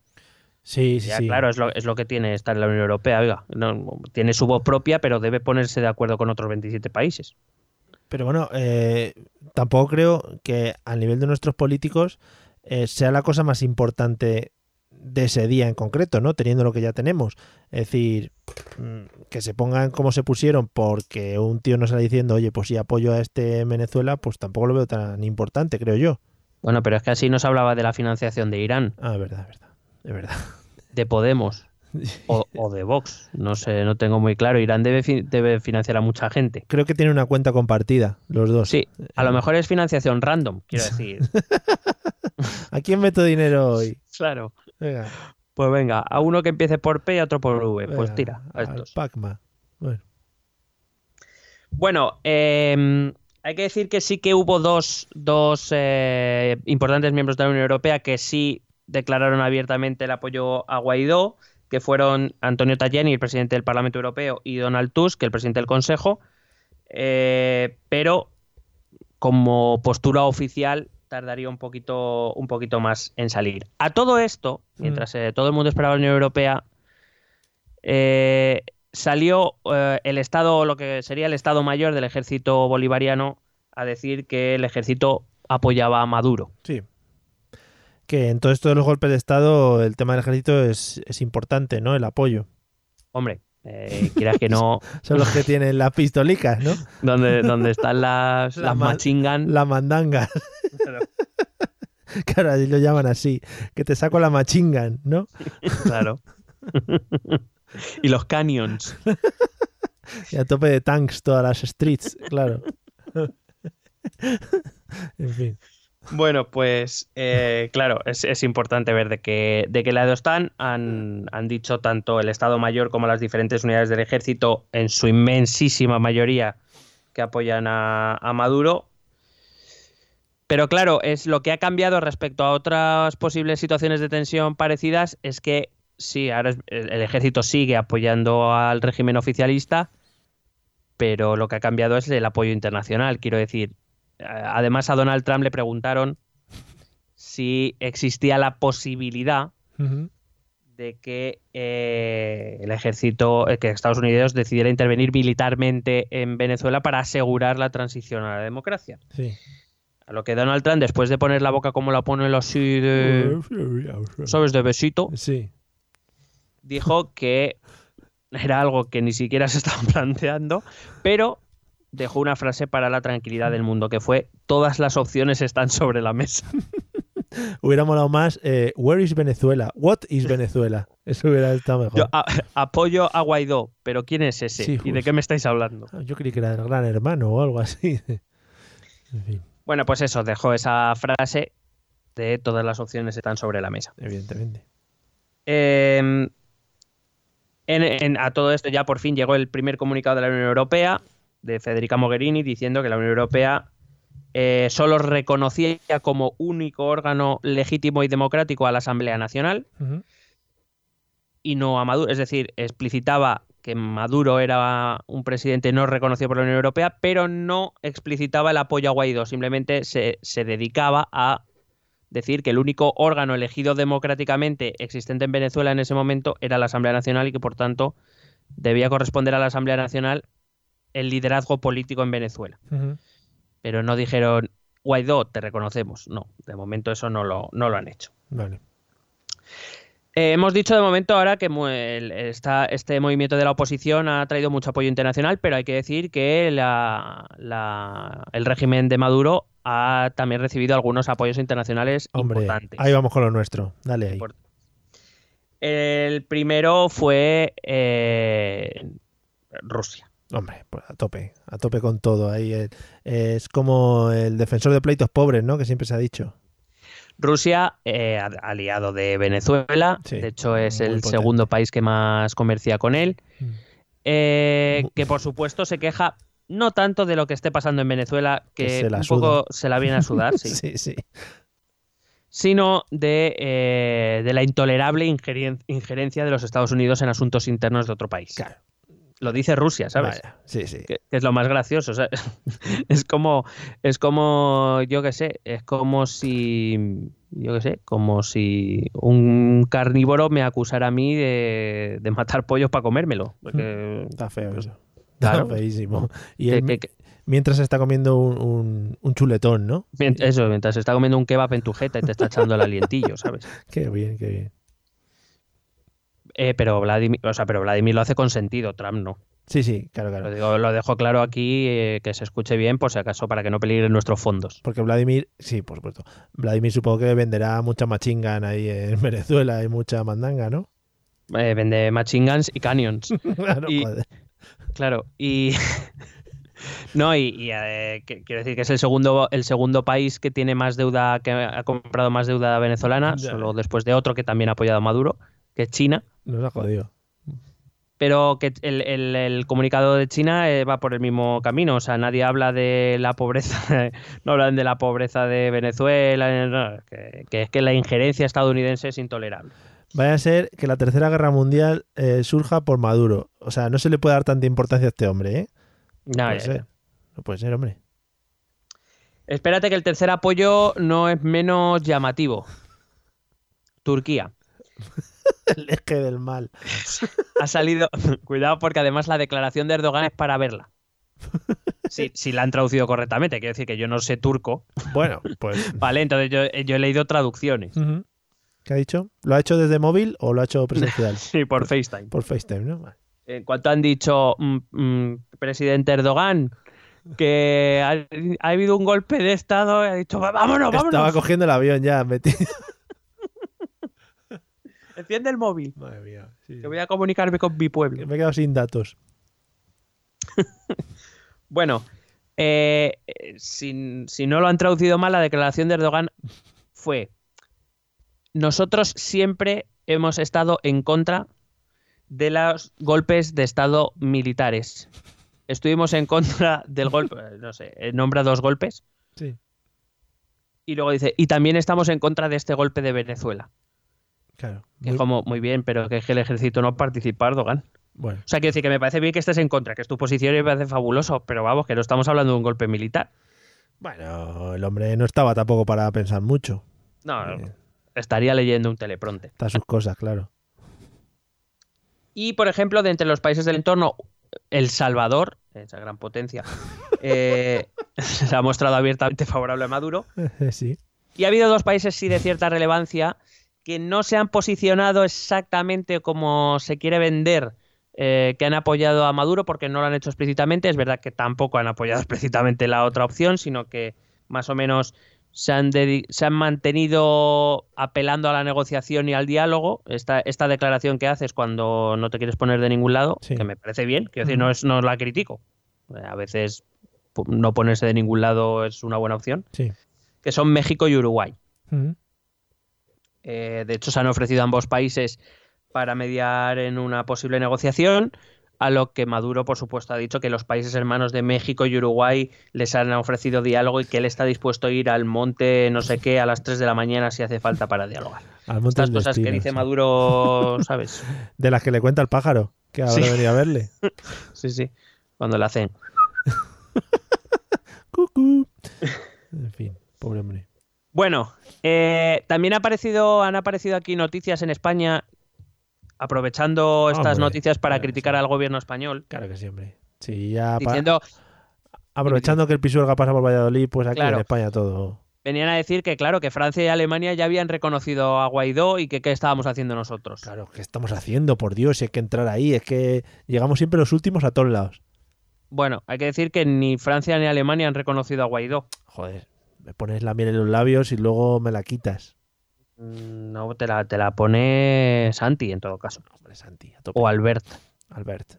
Sí, sí, Claro, es lo, es lo que tiene estar en la Unión Europea, oiga, no, tiene su voz propia, pero debe ponerse de acuerdo con otros 27 países. Pero bueno, eh, tampoco creo que a nivel de nuestros políticos eh, sea la cosa más importante de ese día en concreto, ¿no? Teniendo lo que ya tenemos. Es decir, mm, que se pongan como se pusieron porque un tío nos sale diciendo, oye, pues si apoyo a este en Venezuela, pues tampoco lo veo tan importante, creo yo. Bueno, pero es que así nos hablaba de la financiación de Irán. Ah, es verdad, es verdad. Es verdad. De Podemos. O, o, de Vox. No sé, no tengo muy claro. Irán debe, fi debe financiar a mucha gente. Creo que tiene una cuenta compartida, los dos. Sí, a lo mejor es financiación random, quiero decir. ¿A quién meto dinero hoy? Claro. Venga. Pues venga, a uno que empiece por P y a otro por V. Pues tira, a al estos. Pacma. Bueno. Bueno, eh, hay que decir que sí que hubo dos, dos eh, importantes miembros de la Unión Europea que sí declararon abiertamente el apoyo a Guaidó, que fueron Antonio Tajani, el presidente del Parlamento Europeo, y Donald Tusk, el presidente del Consejo, eh, pero como postura oficial tardaría un poquito, un poquito más en salir. A todo esto, mientras eh, todo el mundo esperaba la Unión Europea, eh, salió eh, el Estado, lo que sería el Estado Mayor del ejército bolivariano, a decir que el ejército apoyaba a Maduro. Sí. Que en todo esto de los golpes de Estado, el tema del ejército es, es importante, ¿no? El apoyo. Hombre, eh, quieras que no, Son los que tienen las pistolicas, ¿no? donde, donde están las, La las ma- machine gun, La mandanga. Claro, ahí lo llaman así. Que te saco la machingan, ¿no? claro. y los canyons. Y a tope de tanks todas las streets, claro. en fin. Bueno, pues eh, claro, es, importante ver de qué, de qué lado están. Han, han dicho tanto el Estado Mayor como las diferentes unidades del ejército, en su inmensísima mayoría, que apoyan a, Maduro. Pero claro, es lo que ha cambiado respecto a otras posibles situaciones de tensión parecidas, es que sí, ahora el, ejército sigue apoyando al régimen oficialista, pero lo que ha cambiado es el apoyo internacional. Quiero decir, además a Donald Trump le preguntaron si existía la posibilidad de que eh, el ejército, eh, que Estados Unidos decidiera intervenir militarmente en Venezuela para asegurar la transición a la democracia. Sí. A lo que Donald Trump, después de poner la boca como la pone así de, ¿sabes? De besito, Sí. dijo que era algo que ni siquiera se estaban planteando, pero dejó una frase para la tranquilidad del mundo, que fue, todas las opciones están sobre la mesa. Hubiera molado más. eh, Where is Venezuela? What is Venezuela? Eso hubiera estado mejor. Yo a- apoyo a Guaidó, pero ¿quién es ese? Sí, ¿Y de qué me estáis hablando? Ah, Yo creí que era el gran hermano o algo así. En fin, Bueno, pues eso, dejó esa frase de todas las opciones están sobre la mesa. evidentemente. Eh, en- en- a todo esto ya por fin llegó el primer comunicado de la Unión Europea, de Federica Mogherini, diciendo que la Unión Europea eh, solo reconocía como único órgano legítimo y democrático a la Asamblea Nacional y no a Maduro. Es decir, explicitaba que Maduro era un presidente no reconocido por la Unión Europea, pero no explicitaba el apoyo a Guaidó. Simplemente se, se dedicaba a decir que el único órgano elegido democráticamente existente en Venezuela en ese momento era la Asamblea Nacional y que por tanto debía corresponder a la Asamblea Nacional el liderazgo político en Venezuela. Pero no dijeron, Guaidó, te reconocemos. No, de momento eso no lo, no lo han hecho. Vale. Eh, hemos dicho de momento ahora que el- este movimiento de la oposición ha traído mucho apoyo internacional, pero hay que decir que la- la- el régimen de Maduro ha también recibido algunos apoyos internacionales Hombre, importantes. ahí vamos con lo nuestro. Dale ahí. El primero fue eh, Rusia. Hombre, pues a tope, a tope con todo. Ahí es como el defensor de pleitos pobres, ¿no? Que siempre se ha dicho. Rusia, eh, aliado de Venezuela, Sí, de hecho es el potente. segundo país que más comercia con él. Mm. Eh, que por supuesto se queja no tanto de lo que esté pasando en Venezuela, que, Que se la un suda. poco se la viene a sudar, sí, sí, sí. sino de, eh, de la intolerable injerencia de los Estados Unidos en asuntos internos de otro país. Claro. Lo dice Rusia, ¿sabes? Vaya, Sí, sí. Que, que es lo más gracioso. o sea, es como, es como, yo qué sé, es como si, yo qué sé, como si un carnívoro me acusara a mí de, de matar pollos para comérmelo. Porque, Está feo eso. Claro. Está feísimo. Y que- él, que- mientras está comiendo un, un- un chuletón, ¿no? eso, mientras está comiendo un kebab en tu jeta y te está echando el alientillo, ¿sabes? Qué bien, qué bien. Eh, pero Vladimir, o sea, pero Vladimir lo hace con sentido, Trump no. Sí, sí, claro, claro. Lo, digo, lo dejo claro aquí, eh, que se escuche bien, por si acaso, para que no peligren nuestros fondos. Porque Vladimir, sí, por supuesto. Vladimir supongo que venderá mucha machingan ahí en Venezuela y mucha mandanga, ¿no? Eh, vende machine guns y canyons. claro, Y- joder. Claro, y. No, y, y, eh, que- quiero decir que es el segundo, el segundo país que tiene más deuda, que ha comprado más deuda venezolana, Ya. solo después de otro que también ha apoyado a Maduro, que es China. Nos ha jodido. Pero que el, el- el comunicado de China eh, va por el mismo camino. O sea, nadie habla de la pobreza, no hablan de la pobreza de Venezuela, no, que, que es que la injerencia estadounidense es intolerable. Vaya a ser que la tercera guerra mundial eh, surja por Maduro. O sea, no se le puede dar tanta importancia a este hombre, ¿eh? No, puede ya- ser. No puede ser, hombre. Espérate que el tercer apoyo no es menos llamativo. Turquía. El eje del mal. Ha salido. Cuidado, porque además la declaración de Erdogan es para verla. Si, si la han traducido correctamente, quiero decir que yo no sé turco. Bueno, pues. Vale, entonces yo, yo he leído traducciones. ¿Qué ha dicho? ¿Lo ha hecho desde móvil o lo ha hecho presencial? Sí, por FaceTime. Por FaceTime, ¿no? En cuanto han dicho, mm, mm, presidente Erdogan, que ha, ha habido un golpe de Estado, ha dicho, "Va- vámonos, vámonos. Estaba cogiendo el avión ya, metido. Enciende el móvil, Madre mía. sí. que voy a comunicarme con mi pueblo. Me he quedado sin datos. Bueno, eh, si, si no lo han traducido mal, la declaración de Erdogan fue, nosotros siempre hemos estado en contra de los golpes de Estado militares. Estuvimos en contra del golpe, no sé, eh, nombra dos golpes, Sí. y luego dice, y también estamos en contra de este golpe de Venezuela. Claro. Muy- es como, muy bien, pero que es que el ejército no participa, Erdogan. Bueno, O sea, quiero decir que me parece bien que estés en contra, que es tu posición y me parece fabuloso, pero vamos, que no estamos hablando de un golpe militar. bueno, el hombre no estaba tampoco para pensar mucho. No, Eh, estaría leyendo un telepronte. está sus cosas, claro. Y, por ejemplo, de entre los países del entorno, El Salvador, esa gran potencia, eh, se ha mostrado abiertamente favorable a Maduro. sí. Y ha habido dos países, sí, de cierta relevancia, que no se han posicionado exactamente como se quiere vender, eh, que han apoyado a Maduro, porque no lo han hecho explícitamente. Es verdad que tampoco han apoyado explícitamente la otra opción, sino que más o menos se han, dedi- se han mantenido apelando a la negociación y al diálogo. Esta, esta declaración que haces cuando no te quieres poner de ningún lado, Sí. que me parece bien, quiero decir, no, es, no la critico. Eh, A veces no ponerse de ningún lado es una buena opción, Sí. que son México y Uruguay. Ujú. Eh, de hecho, se han ofrecido ambos países para mediar en una posible negociación, a lo que Maduro, por supuesto, ha dicho que los países hermanos de México y Uruguay les han ofrecido diálogo y que él está dispuesto a ir al monte no sé qué a las 3 de la mañana si hace falta para dialogar. Al monte Estas cosas que dice. Maduro, ¿sabes? De las que le cuenta el pájaro, que ahora Sí. venía a verle. Sí, sí. Cuando le hacen. Cucú. En fin, pobre hombre. Bueno, eh, también ha aparecido, han aparecido aquí noticias en España, aprovechando estas noticias para claro, criticar sí. al gobierno español, Claro que sí, hombre. Sí, ya diciendo aprovechando que el Pisuerga pasa por Valladolid, pues aquí Claro. en España todo. venían a decir que, claro, que Francia y Alemania ya habían reconocido a Guaidó y que qué estábamos haciendo nosotros. Claro, ¿qué estamos haciendo? Por Dios, si hay que entrar ahí. Es que llegamos siempre los últimos a todos lados. Bueno, hay que decir que ni Francia ni Alemania han reconocido a Guaidó. Joder, me pones la miel en los labios y luego me la quitas. Mm, No, te la, te la pone Santi en todo caso. Hombre, Santi, a tope. O Albert. Albert.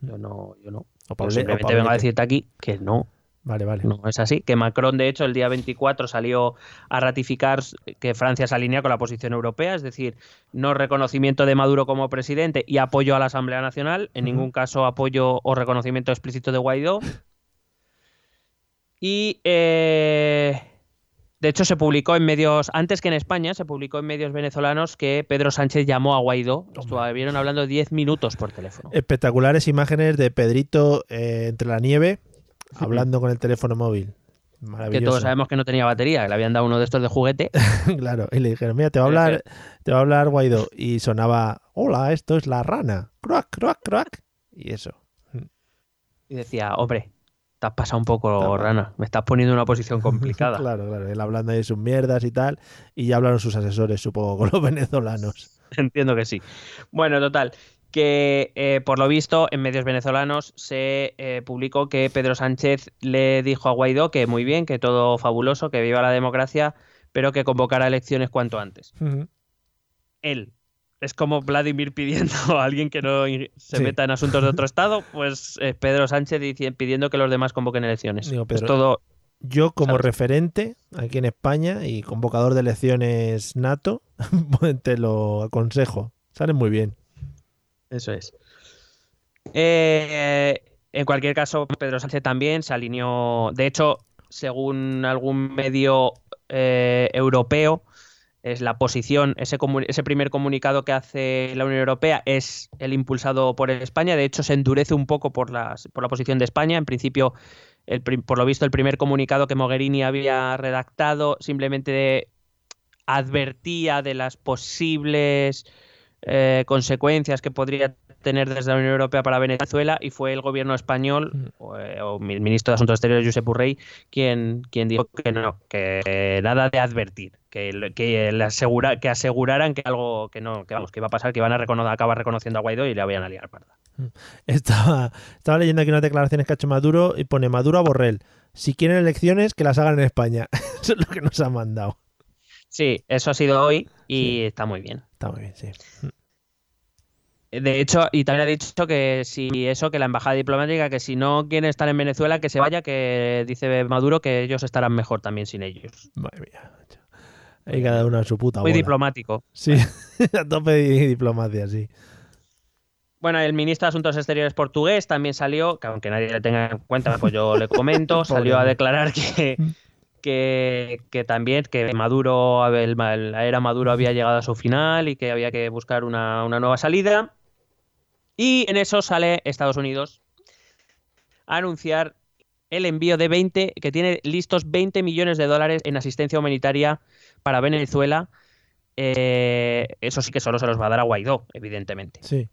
Yo no, yo no. O Yo Pable- o simplemente vengo a decirte aquí que no, Vale, vale. no es así. Que Macron, de hecho, el día 24 salió a ratificar que Francia se alinea con la posición europea, es decir, no reconocimiento de Maduro como presidente y apoyo a la Asamblea Nacional, en ningún caso apoyo o reconocimiento explícito de Guaidó. Y eh, de hecho se publicó en medios, antes que en España, se publicó en medios venezolanos que Pedro Sánchez llamó a Guaidó. Estuvieron hablando 10 minutos por teléfono. Espectaculares imágenes de Pedrito eh, entre la nieve hablando con el teléfono móvil. Que todos sabemos que no tenía batería, que le habían dado uno de estos de juguete. claro, y le dijeron, mira, te va a hablar, te va a hablar Guaidó. Y sonaba, hola, esto es la rana. Croac, croac, croac. Y eso. Y decía, hombre, te has pasado un poco, Rana. Me estás poniendo en una posición complicada. claro, claro. Él hablando de sus mierdas y tal. Y ya hablaron sus asesores, supongo, con los venezolanos. Entiendo que sí. Bueno, total. Que eh, por lo visto en medios venezolanos se eh, publicó que Pedro Sánchez le dijo a Guaidó que muy bien, que todo fabuloso, que viva la democracia, pero que convocara elecciones cuanto antes. Él, es como Vladimir pidiendo a alguien que no se meta en asuntos de otro estado, pues eh, Pedro Sánchez pidiendo que los demás convoquen elecciones. todo, yo como referente aquí en España y convocador de elecciones nato, pues te lo aconsejo. Salen muy bien. Eso es. Eh, en cualquier caso, Pedro Sánchez también se alineó. De hecho, según algún medio eh, europeo, es la posición, ese, ese primer comunicado que hace la Unión Europea es el impulsado por España, de hecho se endurece un poco por, las, por la posición de España, en principio, el, por lo visto, el primer comunicado que Mogherini había redactado simplemente advertía de las posibles eh, consecuencias que podría tener desde la Unión Europea para Venezuela y fue el gobierno español o, eh, el ministro de Asuntos Exteriores Josep Burrell quien, quien dijo que no, que nada de advertir, que, que, le asegura, que aseguraran que algo que no, que vamos, que iba a pasar, que iban a acabar reconociendo a Guaidó y le habían a liar parda. Mm. Estaba, estaba leyendo aquí unas declaraciones que ha hecho Maduro y pone Maduro a Borrell. Si quieren elecciones, que las hagan en España. Eso es lo que nos ha mandado. Sí, eso ha sido hoy y está muy bien. Está muy bien, sí. De hecho, y también ha dicho que si eso, que la embajada diplomática, que si no quieren estar en Venezuela, que se vaya, que dice Maduro que ellos estarán mejor también sin ellos. Madre mía. Hay cada uno a su puta. Muy diplomático. Sí, a tope de diplomacia, sí. Bueno, el ministro de Asuntos Exteriores portugués también salió, que aunque nadie le tenga en cuenta, pues yo le comento, salió a declarar que, que, también que Maduro, la era Maduro había llegado a su final y que había que buscar una, una nueva salida. Y en eso sale Estados Unidos a anunciar el envío de 20, que tiene listos 20 millones de dólares en asistencia humanitaria para Venezuela. Eh, eso sí que solo se los va a dar a Guaidó, evidentemente. Sí.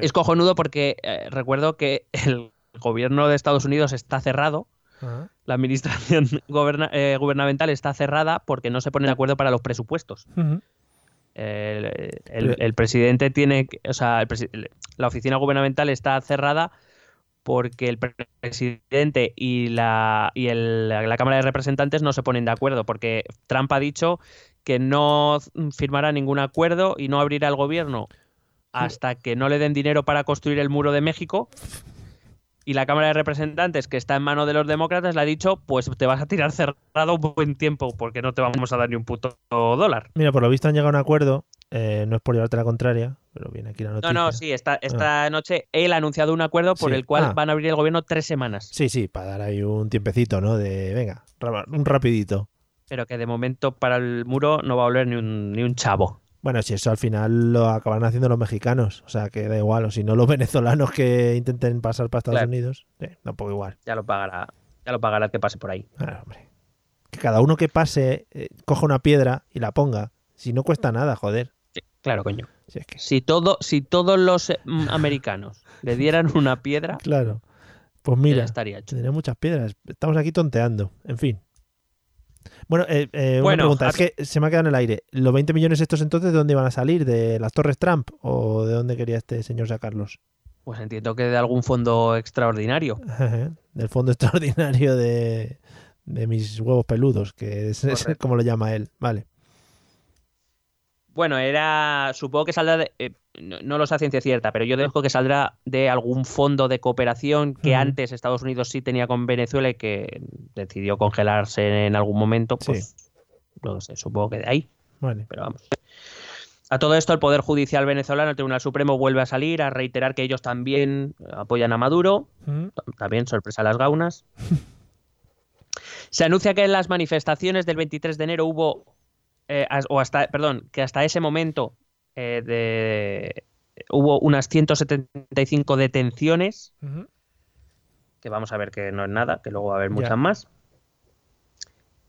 Es cojonudo porque eh, recuerdo que el gobierno de Estados Unidos está cerrado. La administración eh, gubernamental está cerrada porque no se pone de acuerdo para los presupuestos. El, presidente tiene, o sea, la oficina gubernamental está cerrada porque el presidente y la y la Cámara de Representantes no se ponen de acuerdo, porque Trump ha dicho que no firmará ningún acuerdo y no abrirá el gobierno hasta que no le den dinero para construir el muro de México y la Cámara de Representantes, que está en manos de los demócratas, le ha dicho, pues te vas a tirar cerrado un buen tiempo porque no te vamos a dar ni un puto dólar. Mira, por lo visto han llegado a un acuerdo, eh, no es por llevarte la contraria, pero viene aquí la noticia. No, no, sí, esta, esta ah. noche él ha anunciado un acuerdo por el cual ah. van a abrir el gobierno tres semanas. Sí, sí, para dar ahí un tiempecito, ¿no? De, venga, un rapidito. Pero que de momento para el muro no va a volver ni un, ni un chavo. Bueno, si eso al final lo acaban haciendo los mexicanos, o sea que da igual, o si no los venezolanos que intenten pasar para Estados Unidos, eh, tampoco igual. Ya lo pagará, ya lo pagará el que pase por ahí. hombre. Que cada uno que pase eh, coja una piedra y la ponga, si no cuesta nada, joder. claro, coño. Si todo, si todos los eh, mm, americanos le dieran una piedra, claro. Pues mira, estaría hecho. tendría muchas piedras. Estamos aquí tonteando. En fin. Bueno, eh, eh, una pregunta, es que se me ha quedado en el aire. ¿Los 20 millones estos entonces de dónde iban a salir? ¿De las Torres Trump o de dónde quería este señor sacarlos? Pues entiendo que de algún fondo extraordinario. Del fondo extraordinario de, mis huevos peludos, que es, como lo llama él. Vale. Bueno, era. Supongo que saldrá de. Eh, no, lo sé a ciencia cierta, pero yo dejo que saldrá de algún fondo de cooperación que antes Estados Unidos sí tenía con Venezuela y que decidió congelarse en algún momento. Pues no sé, supongo que de ahí. Vale. Pero vamos. A todo esto, el Poder Judicial venezolano, el Tribunal Supremo, vuelve a salir a reiterar que ellos también apoyan a Maduro. También sorpresa a las gaunas. Se anuncia que en las manifestaciones del 23 de enero hubo, eh, o hasta, perdón, que hasta ese momento eh, de, hubo unas 175 detenciones, que vamos a ver que no es nada, que luego va a haber muchas más.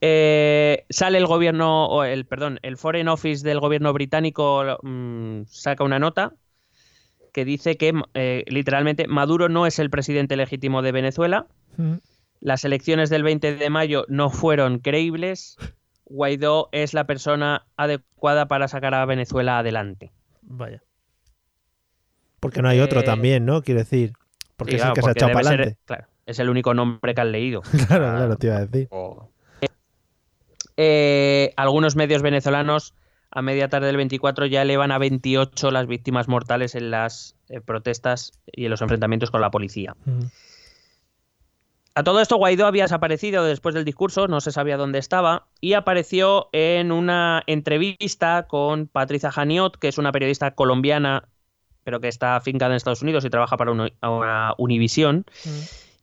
Eh, sale el gobierno, o el, perdón, el Foreign Office del gobierno británico mm, saca una nota que dice que eh, literalmente Maduro no es el presidente legítimo de Venezuela. Mm. Las elecciones del 20 de mayo no fueron creíbles. Guaidó es la persona adecuada para sacar a Venezuela adelante. Vaya. Porque no hay otro Eh, también, ¿no? Quiero decir. Porque Sí, es claro, el que se ha echado para ser- adelante. claro, es el único nombre que han leído. Claro, Ah, claro, te iba a decir. Eh, algunos medios venezolanos a media tarde del 24 ya elevan a 28 las víctimas mortales en las eh, protestas y en los enfrentamientos con la policía. Mm. A todo esto, Guaidó había desaparecido después del discurso, no se sabía dónde estaba, y apareció en una entrevista con Patricia Janiot, que es una periodista colombiana, pero que está afincada en Estados Unidos y trabaja para una, una Univisión. Mm.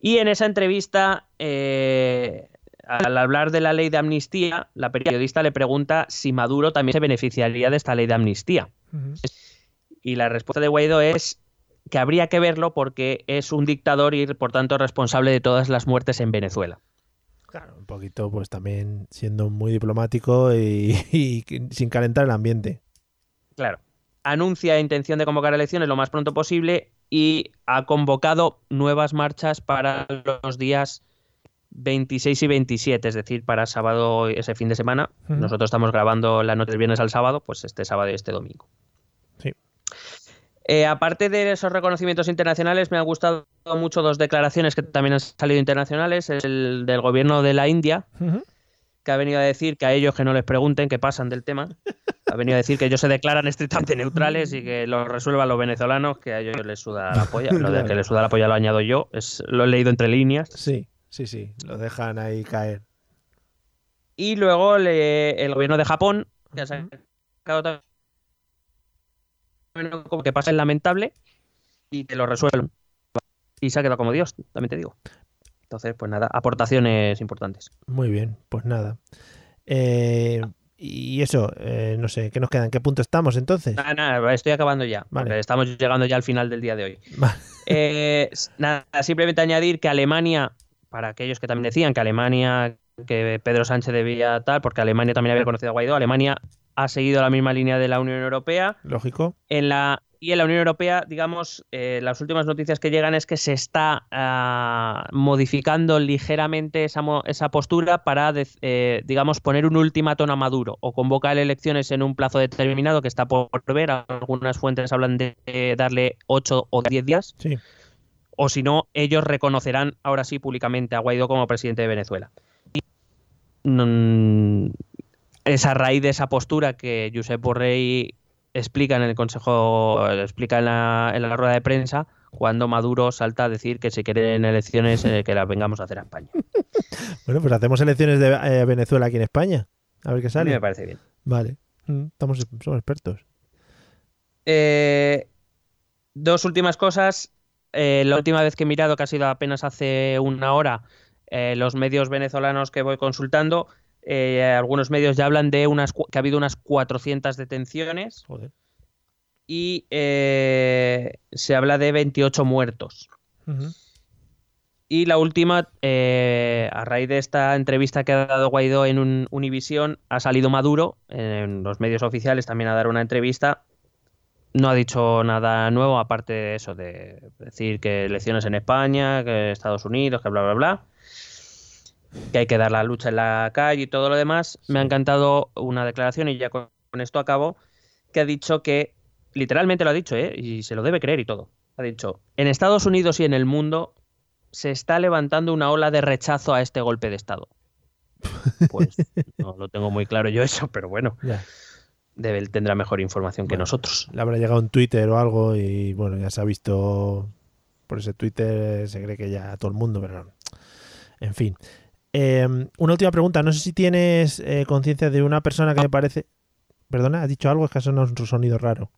Y en esa entrevista, eh, al hablar de la ley de amnistía, la periodista le pregunta si Maduro también se beneficiaría de esta ley de amnistía. Mm. Y la respuesta de Guaidó es que habría que verlo porque es un dictador y por tanto responsable de todas las muertes en Venezuela. Claro, un poquito, pues también siendo muy diplomático y, y sin calentar el ambiente. Claro. Anuncia intención de convocar elecciones lo más pronto posible y ha convocado nuevas marchas para los días 26 y 27, es decir, para sábado ese fin de semana. Nosotros estamos grabando la noche del viernes al sábado, pues este sábado y este domingo. Sí. Eh, aparte de esos reconocimientos internacionales, me han gustado mucho dos declaraciones que también han salido internacionales. Es el del gobierno de la India, que ha venido a decir que a ellos que no les pregunten, que pasan del tema. Ha venido a decir que ellos se declaran estrictamente neutrales y que lo resuelvan los venezolanos, que a ellos les suda la polla. Lo de que les suda la polla lo añado yo, es, lo he leído entre líneas. Sí, sí, sí. Lo dejan ahí caer. Y luego le- el gobierno de Japón, que ha sacado también como que pasa el lamentable y que lo resuelven. Y se ha quedado como Dios, también te digo. Entonces, pues nada, aportaciones importantes. Muy bien, pues nada. Eh, y eso, eh, no sé, ¿qué nos queda? ¿En qué punto estamos entonces? Nada, nada, estoy acabando ya. Vale. Estamos llegando ya al final del día de hoy. Vale. Eh, nada, simplemente añadir que Alemania, para aquellos que también decían que Alemania, que Pedro Sánchez debía tal, porque Alemania también había conocido a Guaidó, Alemania ha seguido la misma línea de la Unión Europea. Lógico. En la, y en la Unión Europea, digamos, eh, las últimas noticias que llegan es que se está ah, modificando ligeramente esa, mo- esa postura para, eh, digamos, poner un ultimátum a Maduro o convocar elecciones en un plazo determinado que está por ver. Algunas fuentes hablan de eh, darle 8 o 10 días. Sí. O si no, ellos reconocerán ahora sí públicamente a Guaidó como presidente de Venezuela. Y, mm, es a raíz de esa postura que Josep Borrell explica en el Consejo, explica en la, en la rueda de prensa, cuando Maduro salta a decir que si quieren elecciones eh, que las vengamos a hacer a España. Bueno, pues hacemos elecciones de eh, Venezuela aquí en España. A ver qué A mí sale. me parece bien. Vale. Mm, Estamos, somos expertos. Eh, dos últimas cosas. La última vez que he mirado, que ha sido apenas hace una hora, los medios venezolanos que voy consultando, eh, algunos medios ya hablan de unas que ha habido unas 400 detenciones Joder. y eh, se habla de 28 muertos. Y la última, eh, a raíz de esta entrevista que ha dado Guaidó en un Univisión, ha salido Maduro en los medios oficiales también a dar una entrevista. No ha dicho nada nuevo, aparte de eso, de decir que elecciones en España, que Estados Unidos, que bla, bla, bla. Que hay que dar la lucha en la calle y todo lo demás. Me ha encantado una declaración, y ya con esto acabo, que ha dicho que, literalmente lo ha dicho, ¿eh? y se lo debe creer y todo. Ha dicho, en Estados Unidos y en el mundo se está levantando una ola de rechazo a este golpe de Estado. Pues no lo tengo muy claro yo eso, pero bueno, Ya. debe, tendrá mejor información que nosotros. Le habrá llegado un Twitter o algo y bueno, ya se ha visto por ese Twitter, se cree que ya todo el mundo, pero. En fin. Eh, una última pregunta. No sé si tienes eh, conciencia de una persona que me parece. Perdona, ¿has dicho algo? Es que eso no es un sonido raro.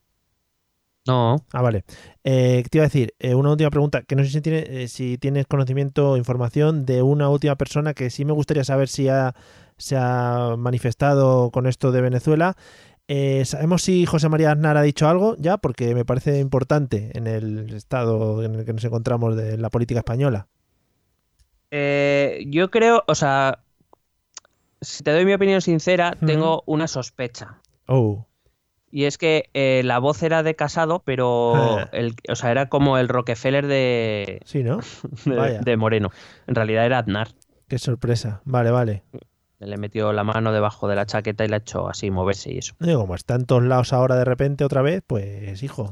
No, Ah, vale. Eh, te iba a decir, eh, una última pregunta, que no sé si, tiene, eh, si tienes conocimiento o información de una última persona que sí me gustaría saber si ha, se ha manifestado con esto de Venezuela. Eh, ¿Sabemos si José María Aznar ha dicho algo ya? Porque me parece importante en el estado en el que nos encontramos de la política española. Eh, yo creo, o sea, si te doy mi opinión sincera, tengo una sospecha. Oh, Y es que eh, la voz era de Casado, pero Ah. el, o sea, era como el Rockefeller de, Sí, ¿no? de, Moreno. En realidad era Aznar. Qué sorpresa. Vale, vale. Le metió la mano debajo de la chaqueta y la ha hecho así moverse y eso. No, como está en todos lados ahora de repente otra vez, pues hijo.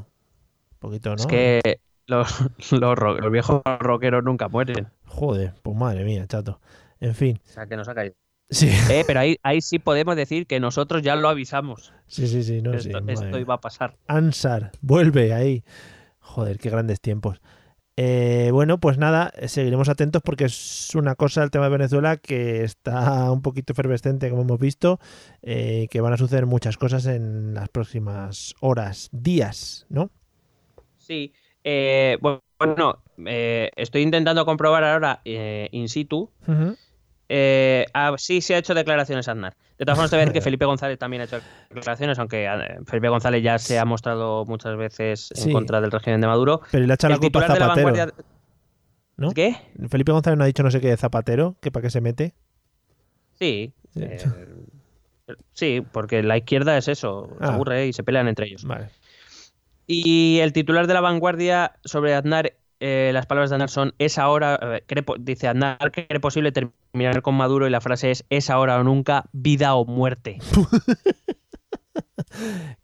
Un poquito, ¿no? Es que los, los, viejos rockeros nunca mueren. Joder, pues madre mía, chato. En fin. O sea, que nos ha caído. Sí, Eh, pero ahí, ahí sí podemos decir que nosotros ya lo avisamos. sí, sí, sí, no esto, sí, esto iba a pasar. Ansar, vuelve ahí. Joder, qué grandes tiempos. Eh, bueno, pues nada, seguiremos atentos porque es una cosa el tema de Venezuela que está un poquito efervescente, como hemos visto, eh, que van a suceder muchas cosas en las próximas horas, días, ¿no? Sí. Eh, bueno, eh, estoy intentando comprobar ahora eh, in situ. Ujú. Eh, ah, sí, se ha hecho declaraciones Aznar. De todas formas, te voy a decir que Felipe González también ha hecho declaraciones, aunque eh, Felipe González ya se ha mostrado muchas veces en Sí. contra del régimen de Maduro. Pero le ha echado la culpa a de la Zapatero. vanguardia. ¿no? ¿Qué? Felipe González no ha dicho no sé qué de Zapatero, que para qué se mete. Sí. Sí. eh, sí, porque la izquierda es eso, se Ah. aburre y se pelean entre ellos. Vale. Y el titular de la vanguardia sobre Aznar, eh, las palabras de Aznar son: es ahora, eh, cree dice Aznar, que cree posible terminar con Maduro y la frase es: es ahora o nunca, vida o muerte.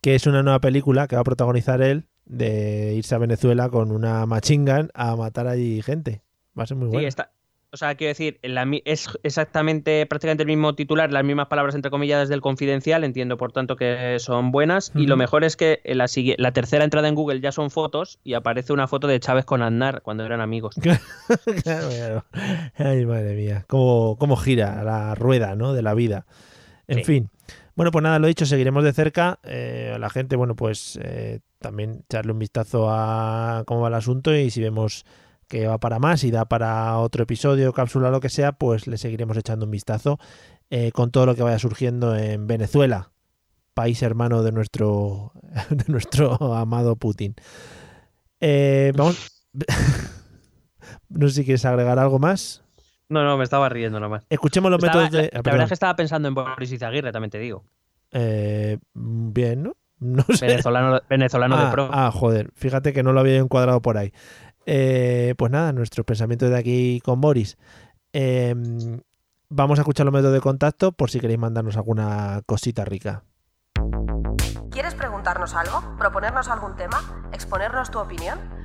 Que es una nueva película que va a protagonizar él de irse a Venezuela con una machine gun a matar allí gente. Va a ser muy Sí, bueno. está. O sea, quiero decir, la es exactamente, prácticamente el mismo titular, las mismas palabras entre comillas del confidencial, entiendo por tanto que son buenas. Y lo mejor es que en la, la tercera entrada en Google ya son fotos y aparece una foto de Chávez con Aznar cuando eran amigos. Claro, claro. Ay, madre mía. Cómo, cómo gira la rueda, ¿no? De la vida. En Sí. fin. Bueno, pues nada, lo dicho, seguiremos de cerca. Eh, la gente, bueno, pues eh, también echarle un vistazo a cómo va el asunto y si vemos que va para más y da para otro episodio, cápsula, lo que sea, pues le seguiremos echando un vistazo eh, con todo lo que vaya surgiendo en Venezuela, país hermano de nuestro, de nuestro amado Putin. Eh, vamos. no sé si quieres agregar algo más. No, no, me estaba riendo nomás. Escuchemos los Estaba- métodos de. la, ah, la verdad es que estaba pensando en Boris Izaguirre, también te digo. Eh, bien, ¿no? No sé. Venezolano, venezolano ah, de pro. ah, joder, fíjate que no lo había encuadrado por ahí. Eh, pues nada, nuestros pensamientos de aquí con Boris. Eh, vamos a escuchar los métodos de contacto por si queréis mandarnos alguna cosita rica. ¿Quieres preguntarnos algo? ¿Proponernos algún tema? ¿Exponernos tu opinión?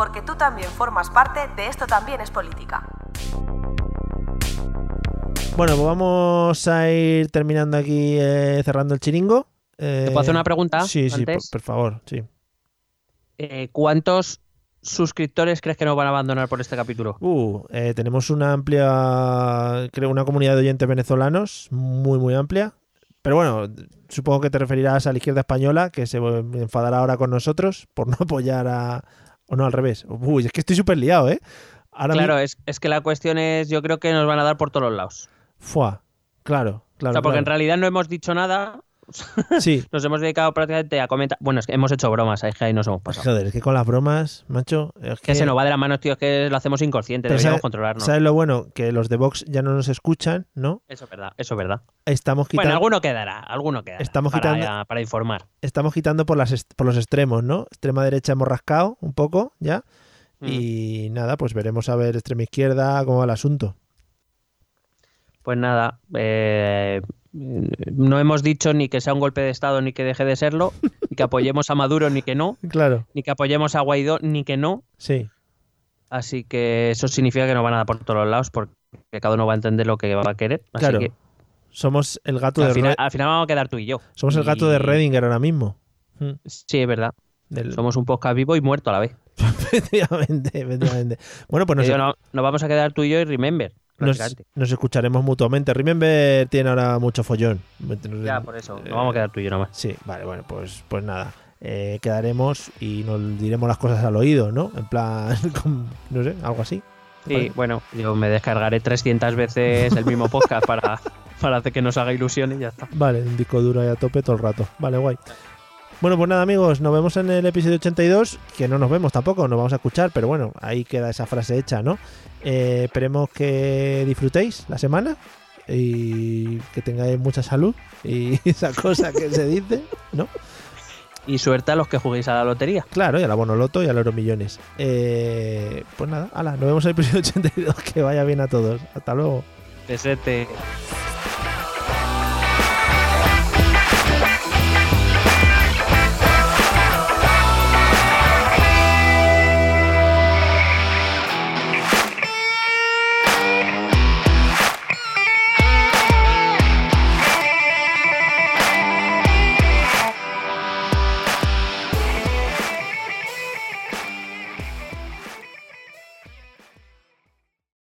Porque tú también formas parte de Esto también es política. Bueno, pues vamos a ir terminando aquí, eh, cerrando el chiringo. Eh, ¿Te puedo hacer una pregunta Sí, sí, por, antes? por favor, sí. Eh, ¿Cuántos suscriptores crees que nos van a abandonar por este capítulo? Uh, eh, tenemos una amplia, creo, una comunidad de oyentes venezolanos, muy, muy amplia. Pero bueno, supongo que te referirás a la izquierda española, que se enfadará ahora con nosotros por no apoyar a... O no, al revés. Uy, es que estoy súper liado, ¿eh? Ahora claro, mi- es, es que la cuestión es, yo creo que nos van a dar por todos los lados. Fua. Claro, claro. o sea, porque en realidad no hemos dicho nada, Sí, nos hemos dedicado prácticamente a comentar. Bueno, es que hemos hecho bromas, es que ahí nos hemos pasado. joder, es que con las bromas, macho... Es Que se nos va de las manos, tío, es que lo hacemos inconsciente, Pero deberíamos sabe- controlarnos. ¿Sabes lo bueno? Que los de Vox ya no nos escuchan, ¿no? Eso es verdad, eso es verdad. Estamos Bueno, quitando, alguno quedará, alguno quedará. Estamos para, quitando- para informar. estamos quitando por, las por los extremos, ¿no? Extrema derecha hemos rascado un poco ya. Mm. Y nada, pues veremos a ver extrema izquierda cómo va el asunto. Pues nada, eh, no hemos dicho ni que sea un golpe de Estado ni que deje de serlo, ni que apoyemos a Maduro ni que no, Claro, ni que apoyemos a Guaidó ni que no. sí. Así que eso significa que nos van a dar por todos los lados porque cada uno va a entender lo que va a querer. Así Claro. que Somos el gato de al final, al final vamos a quedar tú y yo. Somos el gato de Redinger ahora mismo. Mm, Sí, es verdad. del- Somos un podcast vivo y muerto a la vez. efectivamente, efectivamente. Bueno, pues digo, no- nos vamos a quedar tú y yo y Remember. Nos, nos escucharemos mutuamente. Remember tiene ahora mucho follón. Ya, por eso. Nos vamos a quedar tú y yo nomás. Sí, vale, bueno, pues, pues nada. eh, quedaremos y nos diremos las cosas al oído, ¿no? En plan, no sé, algo así. Sí, bueno, yo me descargaré 300 veces el mismo podcast para, para hacer que nos haga ilusión y ya está. Vale, un disco duro ahí a tope todo el rato. Vale, guay. Bueno, pues nada, amigos, nos vemos en el episodio 82, que no nos vemos tampoco, nos vamos a escuchar, pero bueno, ahí queda esa frase hecha, ¿no? Eh, esperemos que disfrutéis la semana y que tengáis mucha salud y esa cosa que se dice, ¿no? Y suerte a los que juguéis a la lotería. Claro, y a la Bonoloto y a los millones. Eh, pues nada, ala, nos vemos en el episodio 82. Que vaya bien a todos. Hasta luego. Pesete.